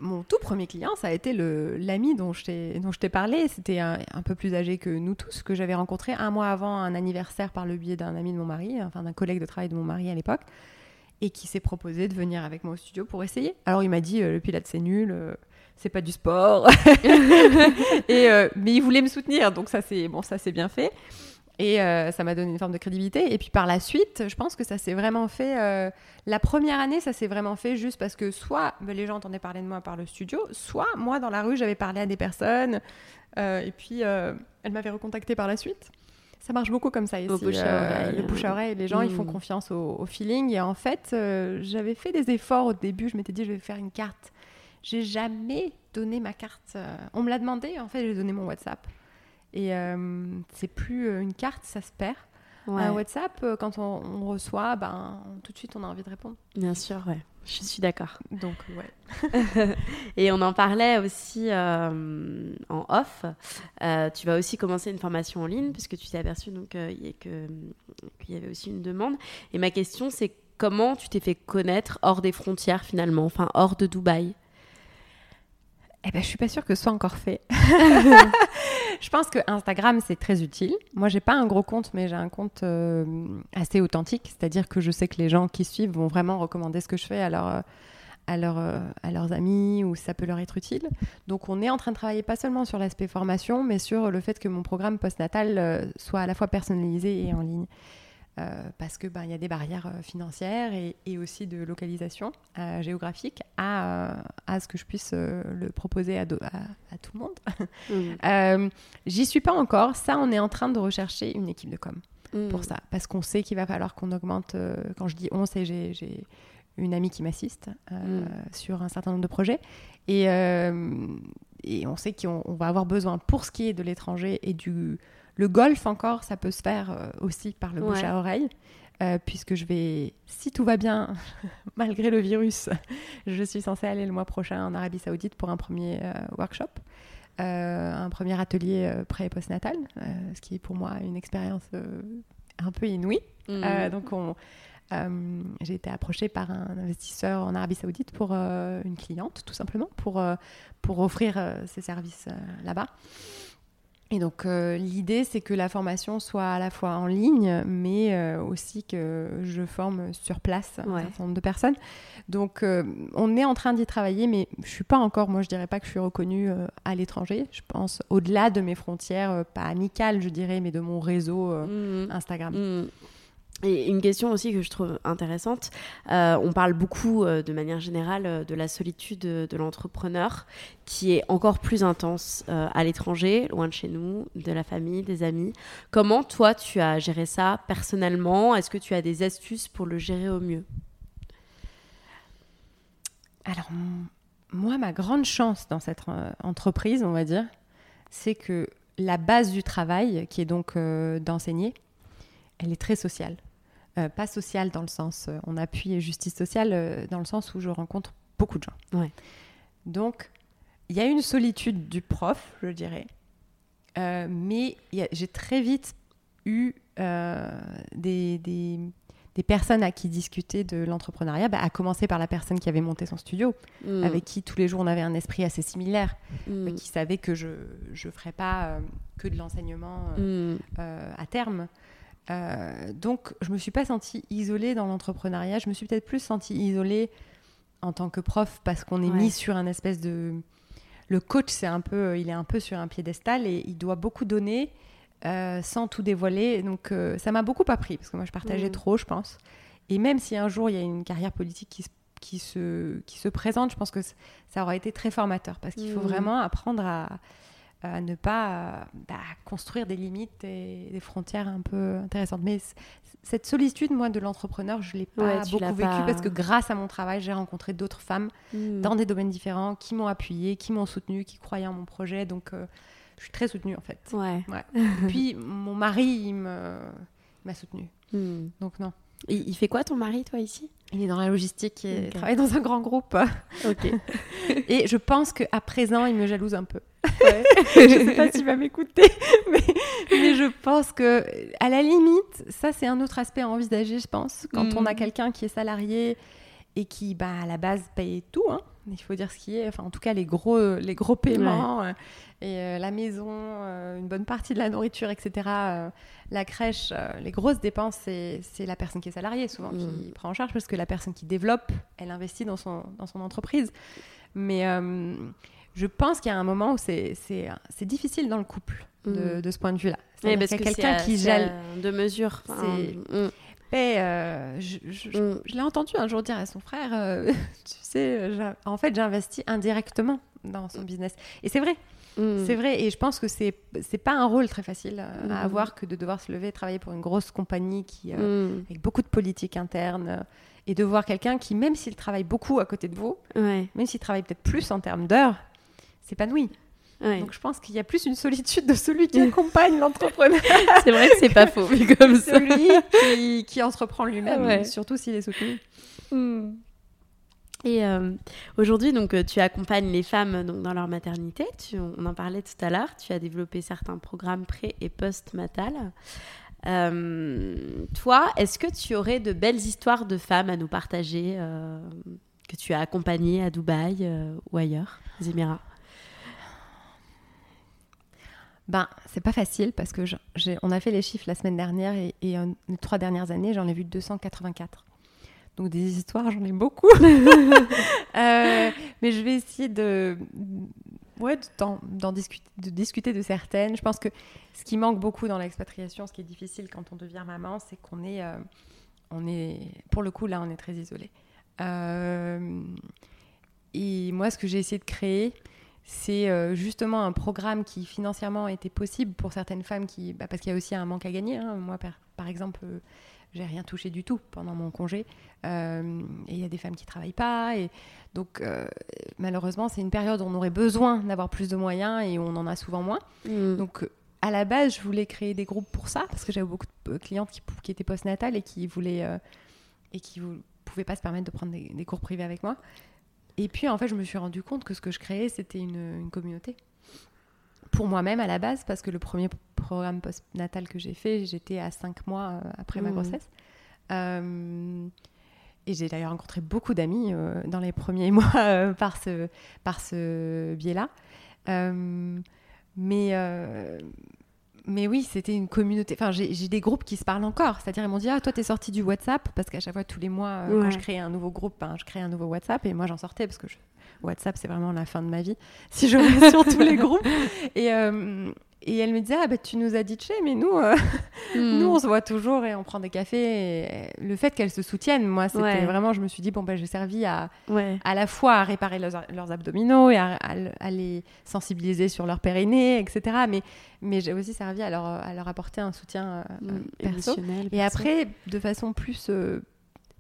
mon tout premier client, ça a été l'ami dont je t'ai parlé. C'était un, peu plus âgé que nous tous, que j'avais rencontré un mois avant un anniversaire par le biais d'un ami de mon mari, enfin d'un collègue de travail de mon mari à l'époque, et qui s'est proposé de venir avec moi au studio pour essayer. Alors, il m'a dit euh, le pilates c'est nul. euh, c'est pas du sport, (laughs) et euh, mais il voulait me soutenir, donc ça c'est bon, ça c'est bien fait. Et euh, ça m'a donné une forme de crédibilité. Et puis par la suite, je pense que ça s'est vraiment fait. euh, la première année, ça s'est vraiment fait juste parce que soit ben, les gens entendaient parler de moi par le studio, soit moi dans la rue, j'avais parlé à des personnes. euh, et puis elles m'avaient recontacté par la suite. Ça marche beaucoup comme ça ici. Au bouche à oreille. le bouche à oreille. Les gens, ils font Mm. confiance au, au feeling. Et en fait, j'avais fait des efforts au début. Je m'étais dit, je vais faire une carte. J'ai jamais donné ma carte. On me l'a demandé. En fait, j'ai donné mon WhatsApp. Et euh, c'est plus euh, une carte, ça se perd. Ouais. Un WhatsApp, euh, quand on, on reçoit, ben, tout de suite, on a envie de répondre. Bien sûr, ouais. Je suis d'accord. Donc, ouais. (laughs) Et on en parlait aussi euh, en off. Euh, tu vas aussi commencer une formation en ligne puisque tu t'es aperçu donc euh, que- qu'il y avait aussi une demande. Et ma question c'est comment tu t'es fait connaître hors des frontières finalement, enfin hors de Dubaï? Eh ben, je suis pas sûre que ce soit encore fait. (laughs) je pense que Instagram c'est très utile. Moi, j'ai pas un gros compte, mais j'ai un compte euh, assez authentique, c'est-à-dire que je sais que les gens qui suivent vont vraiment recommander ce que je fais à, à, euh, à leurs amis ou ça peut leur être utile. Donc, on est en train de travailler pas seulement sur l'aspect formation, mais sur le fait que mon programme postnatal euh, soit à la fois personnalisé et en ligne. Euh, parce que ben, il y a des barrières euh, financières et, et aussi de localisation euh, géographique à, à ce que je puisse le proposer à, do- à- à tout le monde. (laughs) Euh, J'y suis pas encore. Ça, on est en train de rechercher une équipe de com pour ça, parce qu'on sait qu'il va falloir qu'on augmente. quand je dis on, c'est j'ai j'ai une amie qui m'assiste euh, Mm. sur un certain nombre de projets, et, euh, et on sait qu'on on va avoir besoin pour ce qui est de l'étranger et du le golf encore, ça peut se faire euh, aussi par le bouche à oreille. euh, puisque je vais, si tout va bien, (laughs) malgré le virus, (laughs) je suis censée aller le mois prochain en Arabie Saoudite pour un premier euh, workshop, euh, un premier atelier pré- et postnatal, ce qui est pour moi une expérience un peu inouïe. Mm. Donc, on, j'ai été approchée par un investisseur en Arabie Saoudite pour une cliente, tout simplement, pour, pour offrir ses services là-bas. Et donc, euh, l'idée, c'est que la formation soit à la fois en ligne, mais euh, aussi que je forme sur place un certain nombre de personnes. Donc, euh, on est en train d'y travailler, mais je suis pas encore, moi, je dirais pas que je suis reconnue à l'étranger. Je pense au-delà de mes frontières, pas amicales, je dirais, mais de mon réseau euh, Mm. Instagram. Mm. Et une question aussi que je trouve intéressante, euh, on parle beaucoup euh, de manière générale euh, de la solitude de l'entrepreneur qui est encore plus intense à l'étranger, loin de chez nous, de la famille, des amis. Comment toi tu as géré ça personnellement? Est-ce que tu as des astuces pour le gérer au mieux? Alors, moi, ma grande chance dans cette entreprise, on va dire, c'est que la base du travail, qui est donc d'enseigner, elle est très sociale. Euh, pas sociale dans le sens, euh, on appuie justice sociale euh, dans le sens où je rencontre beaucoup de gens. Ouais. Donc, il y a une solitude du prof, je dirais. Euh, mais j'ai très vite eu des, des- des personnes à qui discuter de l'entrepreneuriat, bah, à commencer par la personne qui avait monté son studio, Mm. avec qui tous les jours on avait un esprit assez similaire, Mm. euh, qui savait que je ne ferais pas que de l'enseignement euh, Mm. euh, à terme. Euh, donc, je me suis pas sentie isolée dans l'entrepreneuriat. Je me suis peut-être plus sentie isolée en tant que prof parce qu'on est Ouais. mis sur un espèce de. Le coach, c'est un peu, il est un peu sur un piédestal et il doit beaucoup donner euh, sans tout dévoiler. Donc, euh, ça m'a beaucoup appris parce que moi, je partageais Mhm. trop, je pense. Et même si un jour il y a une carrière politique qui se, qui se, qui se présente, je pense que ça aura été très formateur parce qu'il faut Mhm. vraiment apprendre à, à ne pas bah, construire des limites et des frontières un peu intéressantes. Mais cette solitude, moi, de l'entrepreneur, je l'ai pas Ouais, beaucoup vécue pas- parce que grâce à mon travail, j'ai rencontré d'autres femmes Mm. dans des domaines différents qui m'ont appuyée, qui m'ont soutenue, qui croyaient en mon projet. Donc, euh, je suis très soutenue en fait. Ouais. (laughs) Puis mon mari, il m'a soutenue. Mm. Donc non. Il, il fait quoi ton mari, toi, ici? Il est dans la logistique et travaille dans un grand groupe. (laughs) Ok. Et je pense qu'à présent, il me jalouse un peu. (laughs) je sais pas s'il va m'écouter, (laughs) mais, mais je pense que, à la limite, ça c'est un autre aspect à envisager, je pense. Quand on a Mm. quelqu'un qui est salarié et qui, bah, à la base, paye tout, hein. Il faut dire ce qui est, enfin, en tout cas, les gros, les gros paiements, euh, et euh, la maison, euh, une bonne partie de la nourriture, etc. euh, la crèche, euh, les grosses dépenses, c'est c'est la personne qui est salariée souvent qui Mm. prend en charge parce que la personne qui développe, elle investit dans son, dans son entreprise. Mais euh, je pense qu'il y a un moment où c'est c'est- c'est difficile dans le couple de, Mm. de ce point de vue-là. Que quelqu'un c'est, qui c'est, gèle. euh, de mesure. Enfin, C'est-. Et, euh, je je- je- Mm. je l'ai entendu un jour dire à son frère, euh, (laughs) tu sais, en fait, j'investis indirectement dans son business. Et c'est vrai, Mm. c'est vrai. Et je pense que c'est c'est pas un rôle très facile euh, Mm. à avoir que de devoir se lever et travailler pour une grosse compagnie qui, Mm. avec beaucoup de politique interne et de voir quelqu'un qui, même s'il travaille beaucoup à côté de vous, Ouais. même s'il travaille peut-être plus en termes d'heures, s'épanouit. Ouais. Donc je pense qu'il y a plus une solitude de celui qui accompagne (laughs) l'entrepreneur, c'est vrai que c'est pas faux, vu comme ça. celui qui, qui entreprend lui-même, Ouais. surtout s'il est soutenu. Mm. Et euh, aujourd'hui, donc, euh, tu accompagnes les femmes donc, dans leur maternité. Tu, on en parlait tout à l'heure. Tu as développé certains programmes pré- et post-natal. Euh, toi, est-ce que tu aurais de belles histoires de femmes à nous partager euh, que tu as accompagnées à Dubaï ou ailleurs, Zimira Ben, c'est pas facile parce que j'ai- on a fait les chiffres la semaine dernière et, et, euh, les trois dernières années, j'en ai vu 284. Donc des histoires, j'en ai beaucoup. (laughs) Euh, mais je vais essayer de, ouais, d'en, d'en discuter, de discuter de certaines. Je pense que ce qui manque beaucoup dans l'expatriation, ce qui est difficile quand on devient maman, c'est qu'on est, euh, on est, pour le coup, là, on est très isolé. Euh, et moi, ce que j'ai essayé de créer, c'est euh, justement un programme qui financièrement était possible pour certaines femmes qui, bah, parce qu'il y a aussi un manque à gagner. hein. Moi, par, par exemple, euh, j'ai rien touché du tout pendant mon congé, Euh, et il y a des femmes qui travaillent pas, et donc euh, malheureusement, c'est une période où on aurait besoin d'avoir plus de moyens et on en a souvent moins. Mm. Donc à la base, je voulais créer des groupes pour ça parce que j'avais beaucoup de clientes qui, qui étaient postnatales et qui voulaient et qui ne pouvaient pas se permettre de prendre des, des cours privés avec moi. Et puis en fait, je me suis rendu compte que ce que je créais, c'était une, une communauté pour moi-même à la base parce que le premier programme postnatal que j'ai fait, j'étais à 5 mois euh, après ma Mhm. grossesse. Euh, et j'ai d'ailleurs rencontré beaucoup d'amis euh, dans les premiers (laughs) mois euh, par ce, par ce biais-là. Mais, mais oui, c'était une communauté. Enfin, j'ai des groupes qui se parlent encore. C'est-à-dire, ils m'ont dit Ah, toi, t'es sorti du WhatsApp. Parce qu'à chaque fois, tous les mois, euh, Ouais. quand je créais un nouveau groupe, ben, je créais un nouveau WhatsApp. Et moi, j'en sortais parce que je- WhatsApp, c'est vraiment la fin de ma vie. (laughs) Si je reste sur tous les groupes. Et, euh, et elle me disait Ah, bah, tu nous as ditché, mais nous, euh, (laughs) Mm. nous, on se voit toujours et on prend des cafés. Et le fait qu'elles se soutiennent, moi, c'était Ouais. vraiment, je me suis dit, bon, ben, j'ai servi à, Ouais. à la fois à réparer leurs, leurs abdominaux et à, à le- à les sensibiliser sur leur périnée, etc. Mais, mais j'ai aussi servi à leur, à leur apporter un soutien euh, Mm. perso. Émotionnel, Et perso. après, de façon plus euh,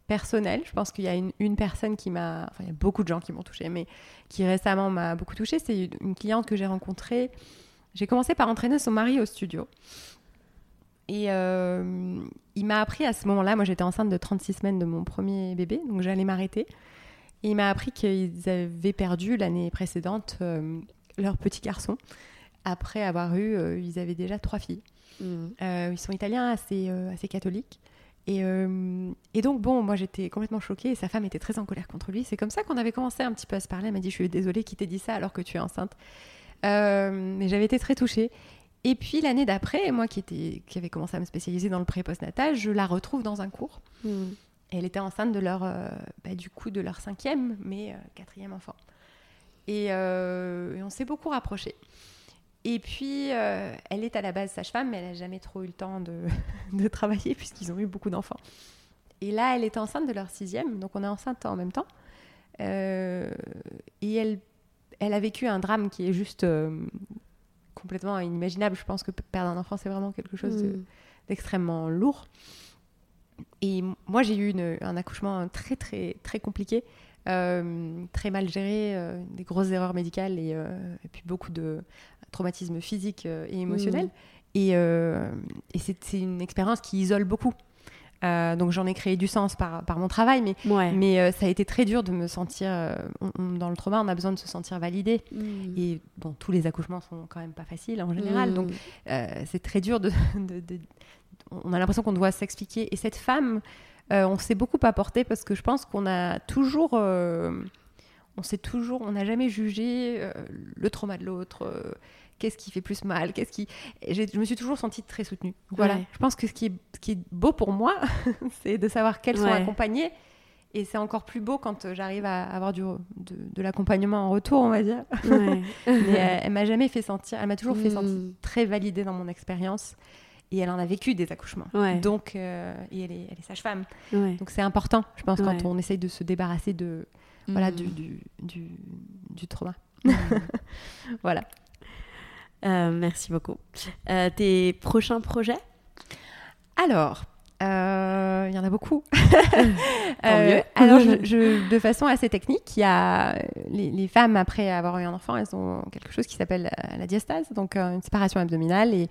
personnelle, je pense qu'il y a une, une personne qui m'a... Enfin, il y a beaucoup de gens qui m'ont touchée, mais qui récemment m'a beaucoup touchée. C'est une, une cliente que j'ai rencontrée. J'ai commencé par entraîner son mari au studio. Et euh, il m'a appris à ce moment-là, moi j'étais enceinte de 36 semaines de mon premier bébé, donc j'allais m'arrêter. Et il m'a appris qu'ils avaient perdu l'année précédente euh, leur petit garçon. Après avoir eu, euh, ils avaient déjà trois filles. Euh, ils sont italiens, assez, assez catholiques. Et, euh, et donc, bon, moi j'étais complètement choquée et sa femme était très en colère contre lui. C'est comme ça qu'on avait commencé un petit peu à se parler. Elle m'a dit Je suis désolée qu'il t'ait dit ça alors que tu es enceinte. Euh, mais j'avais été très touchée. Et puis l'année d'après, moi qui, était, qui avait commencé à me spécialiser dans le pré-postnatal, je la retrouve dans un cours. Et elle était enceinte de leur, euh, bah, du coup, de leur cinquième, mais euh, quatrième enfant. Et, euh, et on s'est beaucoup rapprochés. Et puis, elle est à la base sage-femme, mais elle n'a jamais trop eu le temps de, (laughs) de travailler puisqu'ils ont eu beaucoup d'enfants. Et là, elle est enceinte de leur sixième, donc on est enceinte en même temps. Et elle, elle a vécu un drame qui est juste euh, complètement inimaginable. Je pense que perdre un enfant, c'est vraiment quelque chose Mm. d'extrêmement lourd. Et moi, j'ai eu une- un accouchement très, très, très compliqué, euh, très mal géré, euh, des grosses erreurs médicales et, et puis beaucoup de traumatismes physiques et émotionnels. Et, et c'est une expérience qui isole beaucoup. Euh, donc j'en ai créé du sens par, par mon travail, mais, Ouais. mais euh, ça a été très dur de me sentir... euh, on- on- dans le trauma, on a besoin de se sentir validé. Mm. Et bon, tous les accouchements sont quand même pas faciles en général, Mm. donc c'est très dur de, (laughs) de- de- on a l'impression qu'on doit s'expliquer. Et cette femme, on s'est beaucoup apporté parce que je pense qu'on a toujours, on s'est toujours, on n'a jamais jugé le trauma de l'autre. Qu'est-ce qui fait plus mal Qu'est-ce qui Je me suis toujours sentie très soutenue. Voilà. Ouais. Je pense que ce qui est, ce qui est beau pour moi, (laughs) c'est de savoir qu'elles sont Ouais. accompagnées. Et c'est encore plus beau quand euh, j'arrive à avoir du, de, de l'accompagnement en retour, on va dire. Ouais. (laughs) Mais euh, elle m'a jamais fait sentir, elle m'a toujours fait sentir très validée dans mon expérience. Et elle en a vécu des accouchements. Ouais. Donc, euh, et elle est, elle est sage-femme. Ouais. Donc c'est important, je pense, quand on essaye de se débarrasser de, voilà, du, du, du, du trauma. Mm. (laughs) voilà. Euh, merci beaucoup. Euh, tes prochains projets? Alors, euh, il y en a beaucoup. (laughs) Tant mieux. alors, je, (laughs) je- de façon assez technique, il y a les, les femmes après avoir eu un enfant, elles ont quelque chose qui s'appelle la diastase, donc euh, une séparation abdominale. Et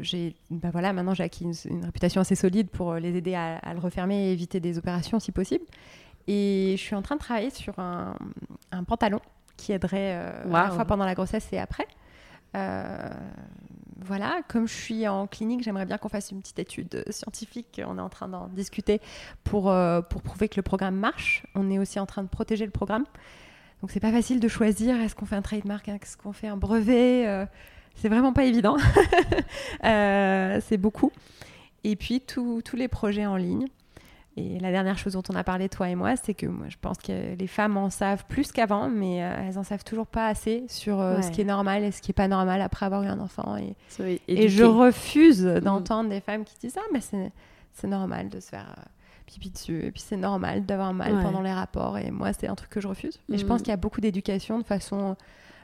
j'ai, bah voilà, maintenant j'ai acquis une, une réputation assez solide pour les aider à, à le refermer et éviter des opérations si possible. Et je suis en train de travailler sur un, un pantalon qui aiderait euh, à la fois pendant la grossesse et après. Euh, voilà, comme je suis en clinique, j'aimerais bien qu'on fasse une petite étude scientifique. On est en train d'en discuter pour, euh, pour prouver que le programme marche. On est aussi en train de protéger le programme. Donc c'est pas facile de choisir est-ce qu'on fait un trademark, est-ce qu'on fait un brevet? euh, c'est vraiment pas évident. (laughs) Euh, c'est beaucoup. Et puis tous les projets en ligne. Et la dernière chose dont on a parlé, toi et moi, c'est que moi, je pense que les femmes en savent plus qu'avant, mais euh, elles en savent toujours pas assez sur euh, Ouais. ce qui est normal et ce qui est pas normal après avoir eu un enfant. Et, je refuse d'entendre des femmes qui disent Ah, mais c'est normal de se faire euh, pipi dessus, et puis c'est normal d'avoir mal Ouais. pendant les rapports. Et moi, c'est un truc que je refuse. Mais je Mm. pense qu'il y a beaucoup d'éducation de façon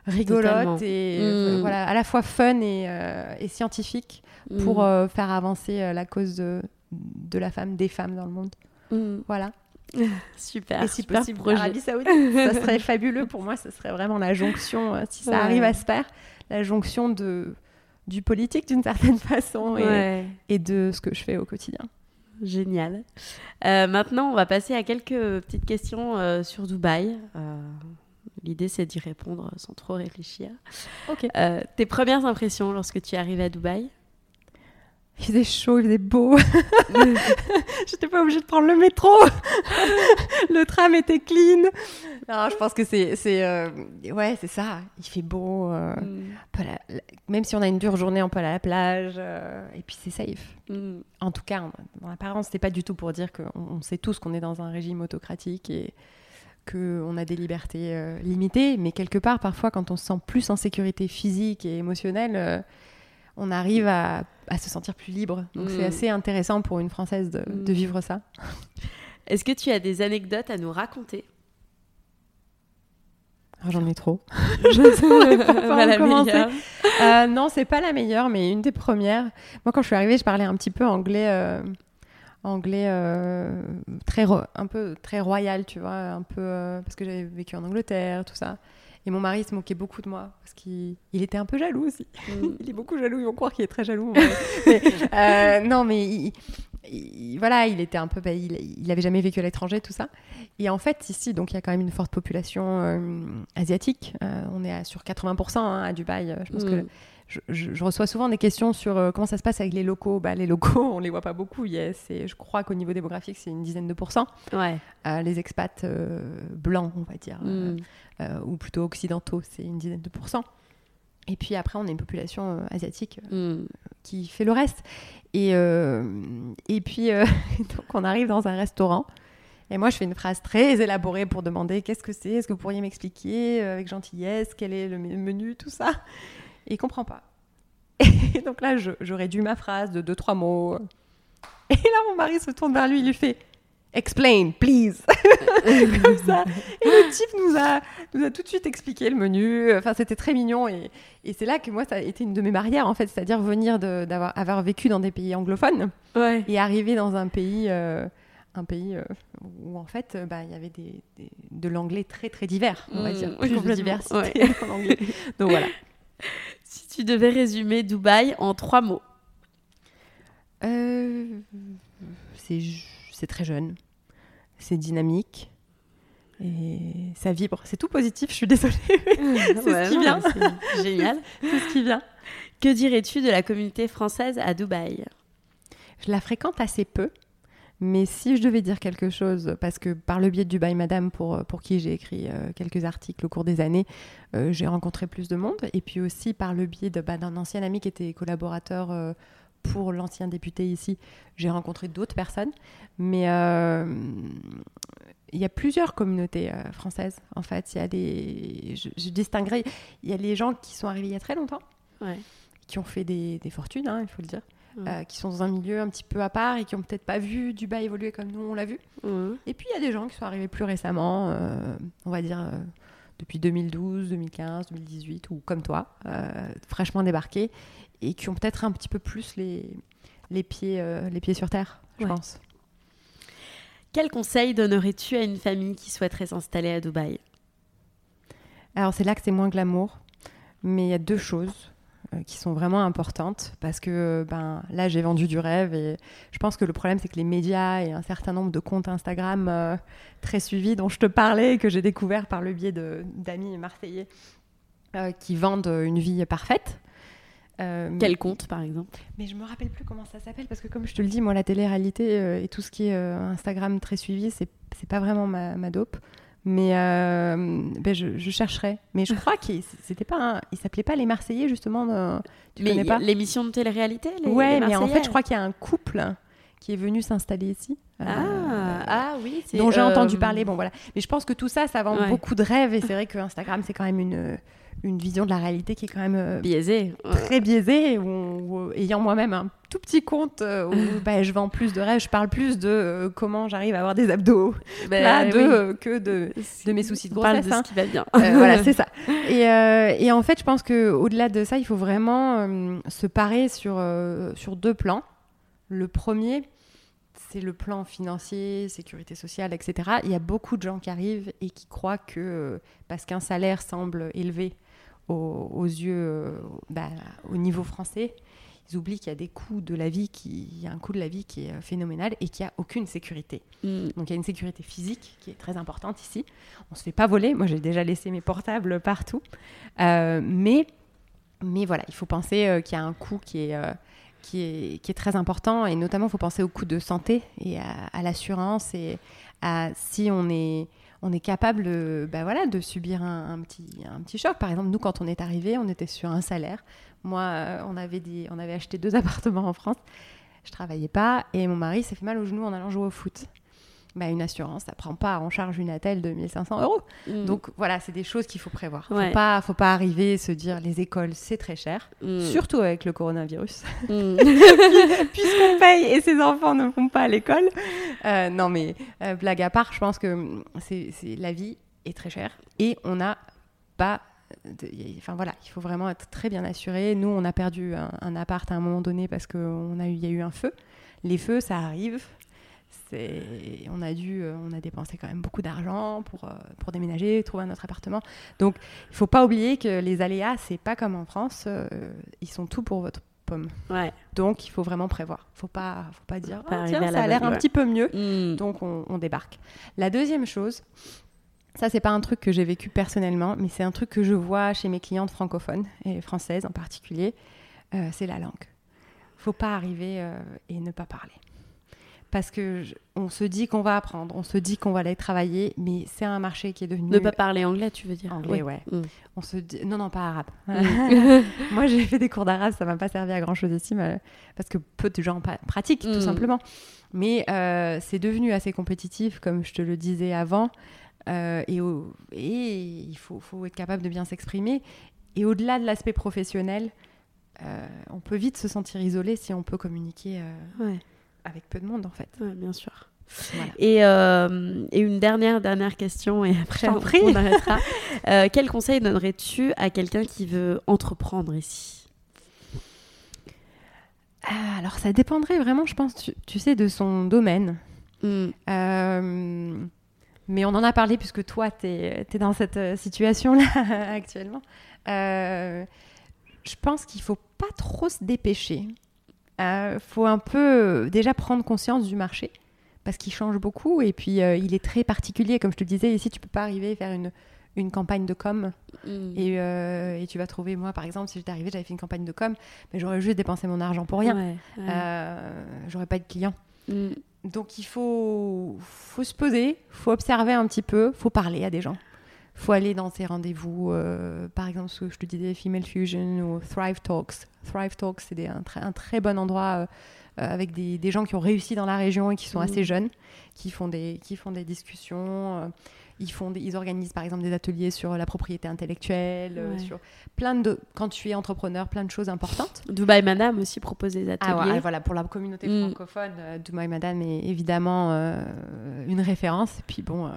rigolote Totalement. et Mm. euh, voilà, à la fois fun et, euh, et scientifique pour Mm. euh, faire avancer la cause de, de la femme, des femmes dans le monde. Mm. Voilà. (laughs) Super. et si super possible, projet. Saoudite, (laughs) ça serait fabuleux pour moi. Ce serait vraiment la jonction, euh, si ça Ouais. arrive à se faire, la jonction de du politique d'une certaine (laughs) façon et, Ouais. et de ce que je fais au quotidien. Génial. Euh, maintenant, on va passer à quelques petites questions euh, sur Dubaï. L'idée, c'est d'y répondre sans trop réfléchir. Tes premières impressions lorsque tu es arrivé à Dubaï? Il faisait chaud, il faisait beau. (laughs) J'étais pas obligée de prendre le métro. (laughs) le tram était clean. Non, je pense que c'est, c'est, euh, ouais, c'est ça. Il fait beau. euh, Mm. la- même si on a une dure journée, on peut aller à la plage. euh, et puis c'est safe. Mm. En tout cas, en- dans l'apparence, c'était pas du tout pour dire qu'on on sait tous qu'on est dans un régime autocratique et qu'on a des libertés limitées. Mais quelque part, parfois, quand on se sent plus en sécurité physique et émotionnelle, on arrive à, à se sentir plus libre. Donc Mm. c'est assez intéressant pour une Française de, de Mm. vivre ça. (laughs) Est-ce que tu as des anecdotes à nous raconter? Ah, J'en ai trop. (laughs) Je sais pas commencer. Euh, non, c'est pas la meilleure, mais une des premières. Moi, quand je suis arrivée, je parlais un petit peu anglais, euh, anglais euh, très un peu très royal, tu vois, un peu parce que j'avais vécu en Angleterre, tout ça. Et mon mari se moquait beaucoup de moi parce qu'il il était un peu jaloux aussi. Mm. (laughs) il est beaucoup jaloux, ils vont croire qu'il est très jaloux. Mais, euh, non, mais il, il- voilà, il était un peu. bah, il, il avait jamais vécu à l'étranger, tout ça. Et en fait, ici, donc il y a quand même une forte population euh, asiatique. Euh, on est à, sur 80% hein, à Dubaï. Je pense Mm. que je, je- je reçois souvent des questions sur euh, comment ça se passe avec les locaux. Bah, les locaux, (laughs) on les voit pas beaucoup. Il y a- c'est- je crois qu'au niveau démographique, c'est une dizaine de pourcents. Ouais. Euh, les expats euh, blancs, on va dire, Mm. ou plutôt occidentaux, c'est une dizaine de pourcents. Et puis après, on a une population asiatique Mm. qui fait le reste. Et, et puis, (laughs) donc on arrive dans un restaurant. Et moi, je fais une phrase très élaborée pour demander qu'est-ce que c'est, est-ce que vous pourriez m'expliquer avec gentillesse, quel est le me- menu, tout ça? Et il comprend pas. (laughs) Et donc là, je, je réduis ma phrase de deux, trois mots. Et là, mon mari se tourne vers lui, il lui fait Explain, please. (laughs) Comme ça. Et le type nous a, nous a tout de suite expliqué le menu. Enfin, c'était très mignon. Et, et c'est là que moi, ça a été une de mes barrières, en fait. C'est-à-dire venir d'avoir avoir vécu dans des pays anglophones Ouais. et arriver dans un pays, euh, un pays euh, où, en fait, euh, bah, il y avait des, des- de l'anglais très, très divers, on va Mm, dire. Plus de diversité ouais. (laughs) dans l'anglais. Donc voilà. Tu devais résumer Dubaï en trois mots. Euh, c'est très jeune, c'est dynamique et ça vibre. C'est tout positif, je suis désolée. (laughs) c'est ce qui vient. Génial. (laughs) c'est ce qui vient. Que dirais-tu de la communauté française à Dubaï? Je la fréquente assez peu, mais si je devais dire quelque chose, parce que par le biais de Dubaï Madame, pour, pour qui j'ai écrit euh, quelques articles au cours des années, euh, j'ai rencontré plus de monde, et puis aussi par le biais bah, d'un ancien ami qui était collaborateur euh, pour l'ancien député ici, j'ai rencontré d'autres personnes, mais il y a plusieurs communautés françaises, en fait. Il y a des, je, je distinguerais, il y a les gens qui sont arrivés il y a très longtemps, Ouais. qui ont fait des, des fortunes, hein, il faut le dire, Euh, qui sont dans un milieu un petit peu à part et qui ont peut-être pas vu Dubaï évoluer comme nous on l'a vu. Mhm. Et puis il y a des gens qui sont arrivés plus récemment, euh, on va dire euh, depuis 2012, 2015, 2018 ou comme toi, fraîchement débarqués et qui ont peut-être un petit peu plus les, les, pieds, les pieds sur terre, je Ouais. pense. Quel conseil donnerais-tu à une famille qui souhaiterait s'installer à Dubaï? Alors c'est là que c'est moins glamour, mais il y a deux choses qui sont vraiment importantes parce que ben là j'ai vendu du rêve et je pense que le problème c'est que les médias et un certain nombre de comptes Instagram euh, très suivis dont je te parlais et que j'ai découvert par le biais d'amis marseillais euh, qui vendent une vie parfaite. Euh, Quel compte, par exemple? mais je me rappelle plus comment ça s'appelle parce que comme je te le dis, moi la télé-réalité euh, et tout ce qui est euh, Instagram très suivi, c'est c'est pas vraiment ma, ma dope. Mais euh, ben, je, je chercherai. Mais je crois qu'il c'était pas, un- il s'appelait pas les Marseillais justement. euh, tu Mais connais pas? l'émission de télé-réalité les- Ouais, les mais en fait, je crois qu'il y a un couple qui est venu s'installer ici. euh, Ah, ah oui, c'est dont j'ai euh, entendu parler. Bon, voilà. Mais je pense que tout ça, ça vend Ouais. beaucoup de rêves. Et c'est vrai que Instagram, c'est quand même une, une vision de la réalité qui est quand même euh, biaisé. très biaisée. Où, où- ayant moi-même un tout petit compte euh, où (laughs) bah, je vends plus de rêves, je parle plus de euh, comment j'arrive à avoir des abdos (laughs) Ben, là, de, oui. euh, que de, de mes soucis de On parle grossesse. de hein. ce qui va bien. Euh, voilà, (laughs) c'est ça. Et, et en fait, je pense que au-delà de ça, il faut vraiment se parer sur, sur deux plans. Le premier, c'est le plan financier, sécurité sociale, etc. Il y a beaucoup de gens qui arrivent et qui croient que parce qu'un salaire semble élevé aux, aux yeux, euh, bah, au niveau français, ils oublient qu'il y a des coûts de la vie, qui, il y a un coût de la vie qui est euh, phénoménal et qu'il n'y a aucune sécurité. Mm. Donc il y a une sécurité physique qui est très importante ici. On se fait pas voler. Moi, j'ai déjà laissé mes portables partout. Euh, mais, mais voilà, il faut penser euh, qu'il y a un coût qui est, euh, qui, est, qui est très important. Et notamment, il faut penser au coût de santé et à, à l'assurance et à si on est, on est capable euh, bah voilà, de subir un, petit, un petit choc. Par exemple, nous, quand on est arrivé, on était sur un salaire. Moi, euh, on, avait dit, on avait acheté deux (laughs) appartements en France. Je travaillais pas et mon mari s'est fait mal au genou en allant jouer au foot. Bah, une assurance, ça prend pas en charge une attelle de 1500 euros. Mm. Donc voilà, c'est des choses qu'il faut prévoir. Ouais. Faut pas, faut pas arriver et se dire les écoles c'est très cher, Mm. surtout avec le coronavirus, Mm. (laughs) puisqu'on (laughs) paye et ces enfants ne vont pas à l'école. Euh, non mais euh, blague à part, je pense que c'est, c'est- la vie est très chère et on n'a pas. de- y- Enfin voilà, il faut vraiment être très bien assuré. Nous, on a perdu un, un appart à un moment donné parce qu'il a eu, il y a eu un feu. Les feux, ça arrive. On a dû, euh, on a dépensé quand même beaucoup d'argent pour, euh, pour déménager, trouver un autre appartement. Donc, il faut pas oublier que les aléas, c'est pas comme en France. euh, ils sont tout pour votre pomme. Ouais. Donc, il faut vraiment prévoir. Faut pas, faut pas dire, Pas Ah, arriver tiens, ça a l'air un ouais. petit peu mieux. Mm. Donc, on, on débarque. La deuxième chose, ça, c'est pas un truc que j'ai vécu personnellement, mais c'est un truc que je vois chez mes clientes francophones et françaises en particulier. euh, c'est la langue. Faut pas arriver euh, et ne pas parler. Parce que je- on se dit qu'on va apprendre, on se dit qu'on va aller travailler, mais c'est un marché qui est devenu Ne pas parler anglais, tu veux dire Anglais, ouais. Mm. on se dit non non pas arabe. Mm. (laughs) (laughs) Moi j'ai fait des cours d'arabe, ça m'a pas servi à grand chose ici, mais- parce que peu de gens pratiquent Mm. tout simplement. Mais euh, c'est devenu assez compétitif, comme je te le disais avant, euh, et, au- et il faut, faut être capable de bien s'exprimer. Et au-delà de l'aspect professionnel, euh, on peut vite se sentir isolé si on peut communiquer Ouais, avec peu de monde en fait. ouais, bien sûr. Voilà. Et, euh, et une dernière, dernière question, et après on, arrêtera. Euh, quel conseil donnerais-tu à quelqu'un qui veut entreprendre ici? Ah, alors ça dépendrait vraiment, je pense, tu, tu sais, de son domaine. Mm. Euh, mais on en a parlé puisque toi, tu es, dans cette euh, situation-là (laughs) actuellement. Euh, je pense qu'il faut pas trop se dépêcher. Il faut un peu euh, déjà prendre conscience du marché parce qu'il change beaucoup et puis euh, il est très particulier. Comme je te disais, ici, tu peux pas arriver faire une, une campagne de com Mm. et, euh, et tu vas trouver, moi par exemple, si j'étais arrivée, j'avais fait une campagne de com, mais j'aurais juste dépensé mon argent pour rien. Ouais, ouais. Euh, j'aurais pas de clients. Mm. Donc il faut, faut se poser, faut observer un petit peu, faut parler à des gens. Faut aller dans ces rendez-vous, euh, par exemple ce que je te disais, Female Fusion ou Thrive Talks. Thrive Talks, c'est un, très- un très bon endroit euh, euh, avec des, des gens qui ont réussi dans la région et qui sont Mhm. assez jeunes, qui font des, qui font des discussions. euh, ils, font des- ils organisent par exemple des ateliers sur la propriété intellectuelle, Ouais. sur plein de, quand tu es entrepreneur, plein de choses importantes. Dubaï Madame aussi propose des ateliers. Ah ouais, voilà, pour la communauté Mm. francophone, Dubaï Madame est évidemment une référence. Et puis bon,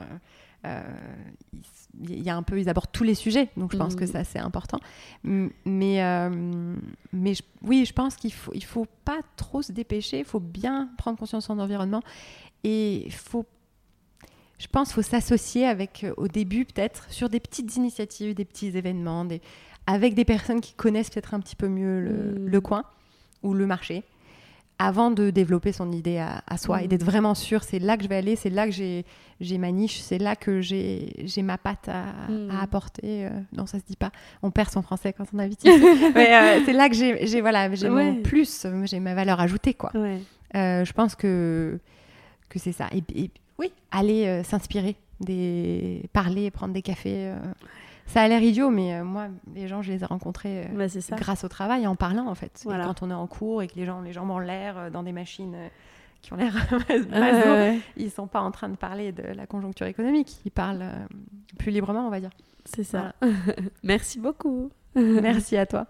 il il y a un peu, ils abordent tous les sujets, donc je pense Mm. que ça c'est important. Mais, euh, mais je- oui, je pense qu'il faut, il faut pas trop se dépêcher, il faut bien prendre conscience de son environnement et faut je pense qu'il faut s'associer avec, euh, au début peut-être, sur des petites initiatives, des petits événements, des, avec des personnes qui connaissent peut-être un petit peu mieux le, Mm. le coin ou le marché, avant de développer son idée à, à soi et d'être vraiment sûr, c'est là que je vais aller, c'est là que j'ai ma niche, c'est là que j'ai ma patte à, Mm. à apporter. euh, non, ça se dit pas. On perd son français quand on (laughs) ici. Mais euh, c'est là que j'ai voilà, j'ai Ouais. mon plus, j'ai ma valeur ajoutée, quoi. Ouais. Euh, je pense que, que c'est ça. Et, et oui, aller s'inspirer, des... parler, prendre des cafés. Ça a l'air idiot, mais euh, moi, les gens, je les ai rencontrés euh, Bah, grâce au travail, en parlant en fait. Et quand on est en cours et que les gens, les jambes en l'air euh, dans des machines qui ont l'air (laughs) Ouais, maso, ouais, ils sont pas en train de parler de la conjoncture économique. Ils parlent plus librement, on va dire. c'est ça. (laughs) Merci beaucoup. Merci à toi.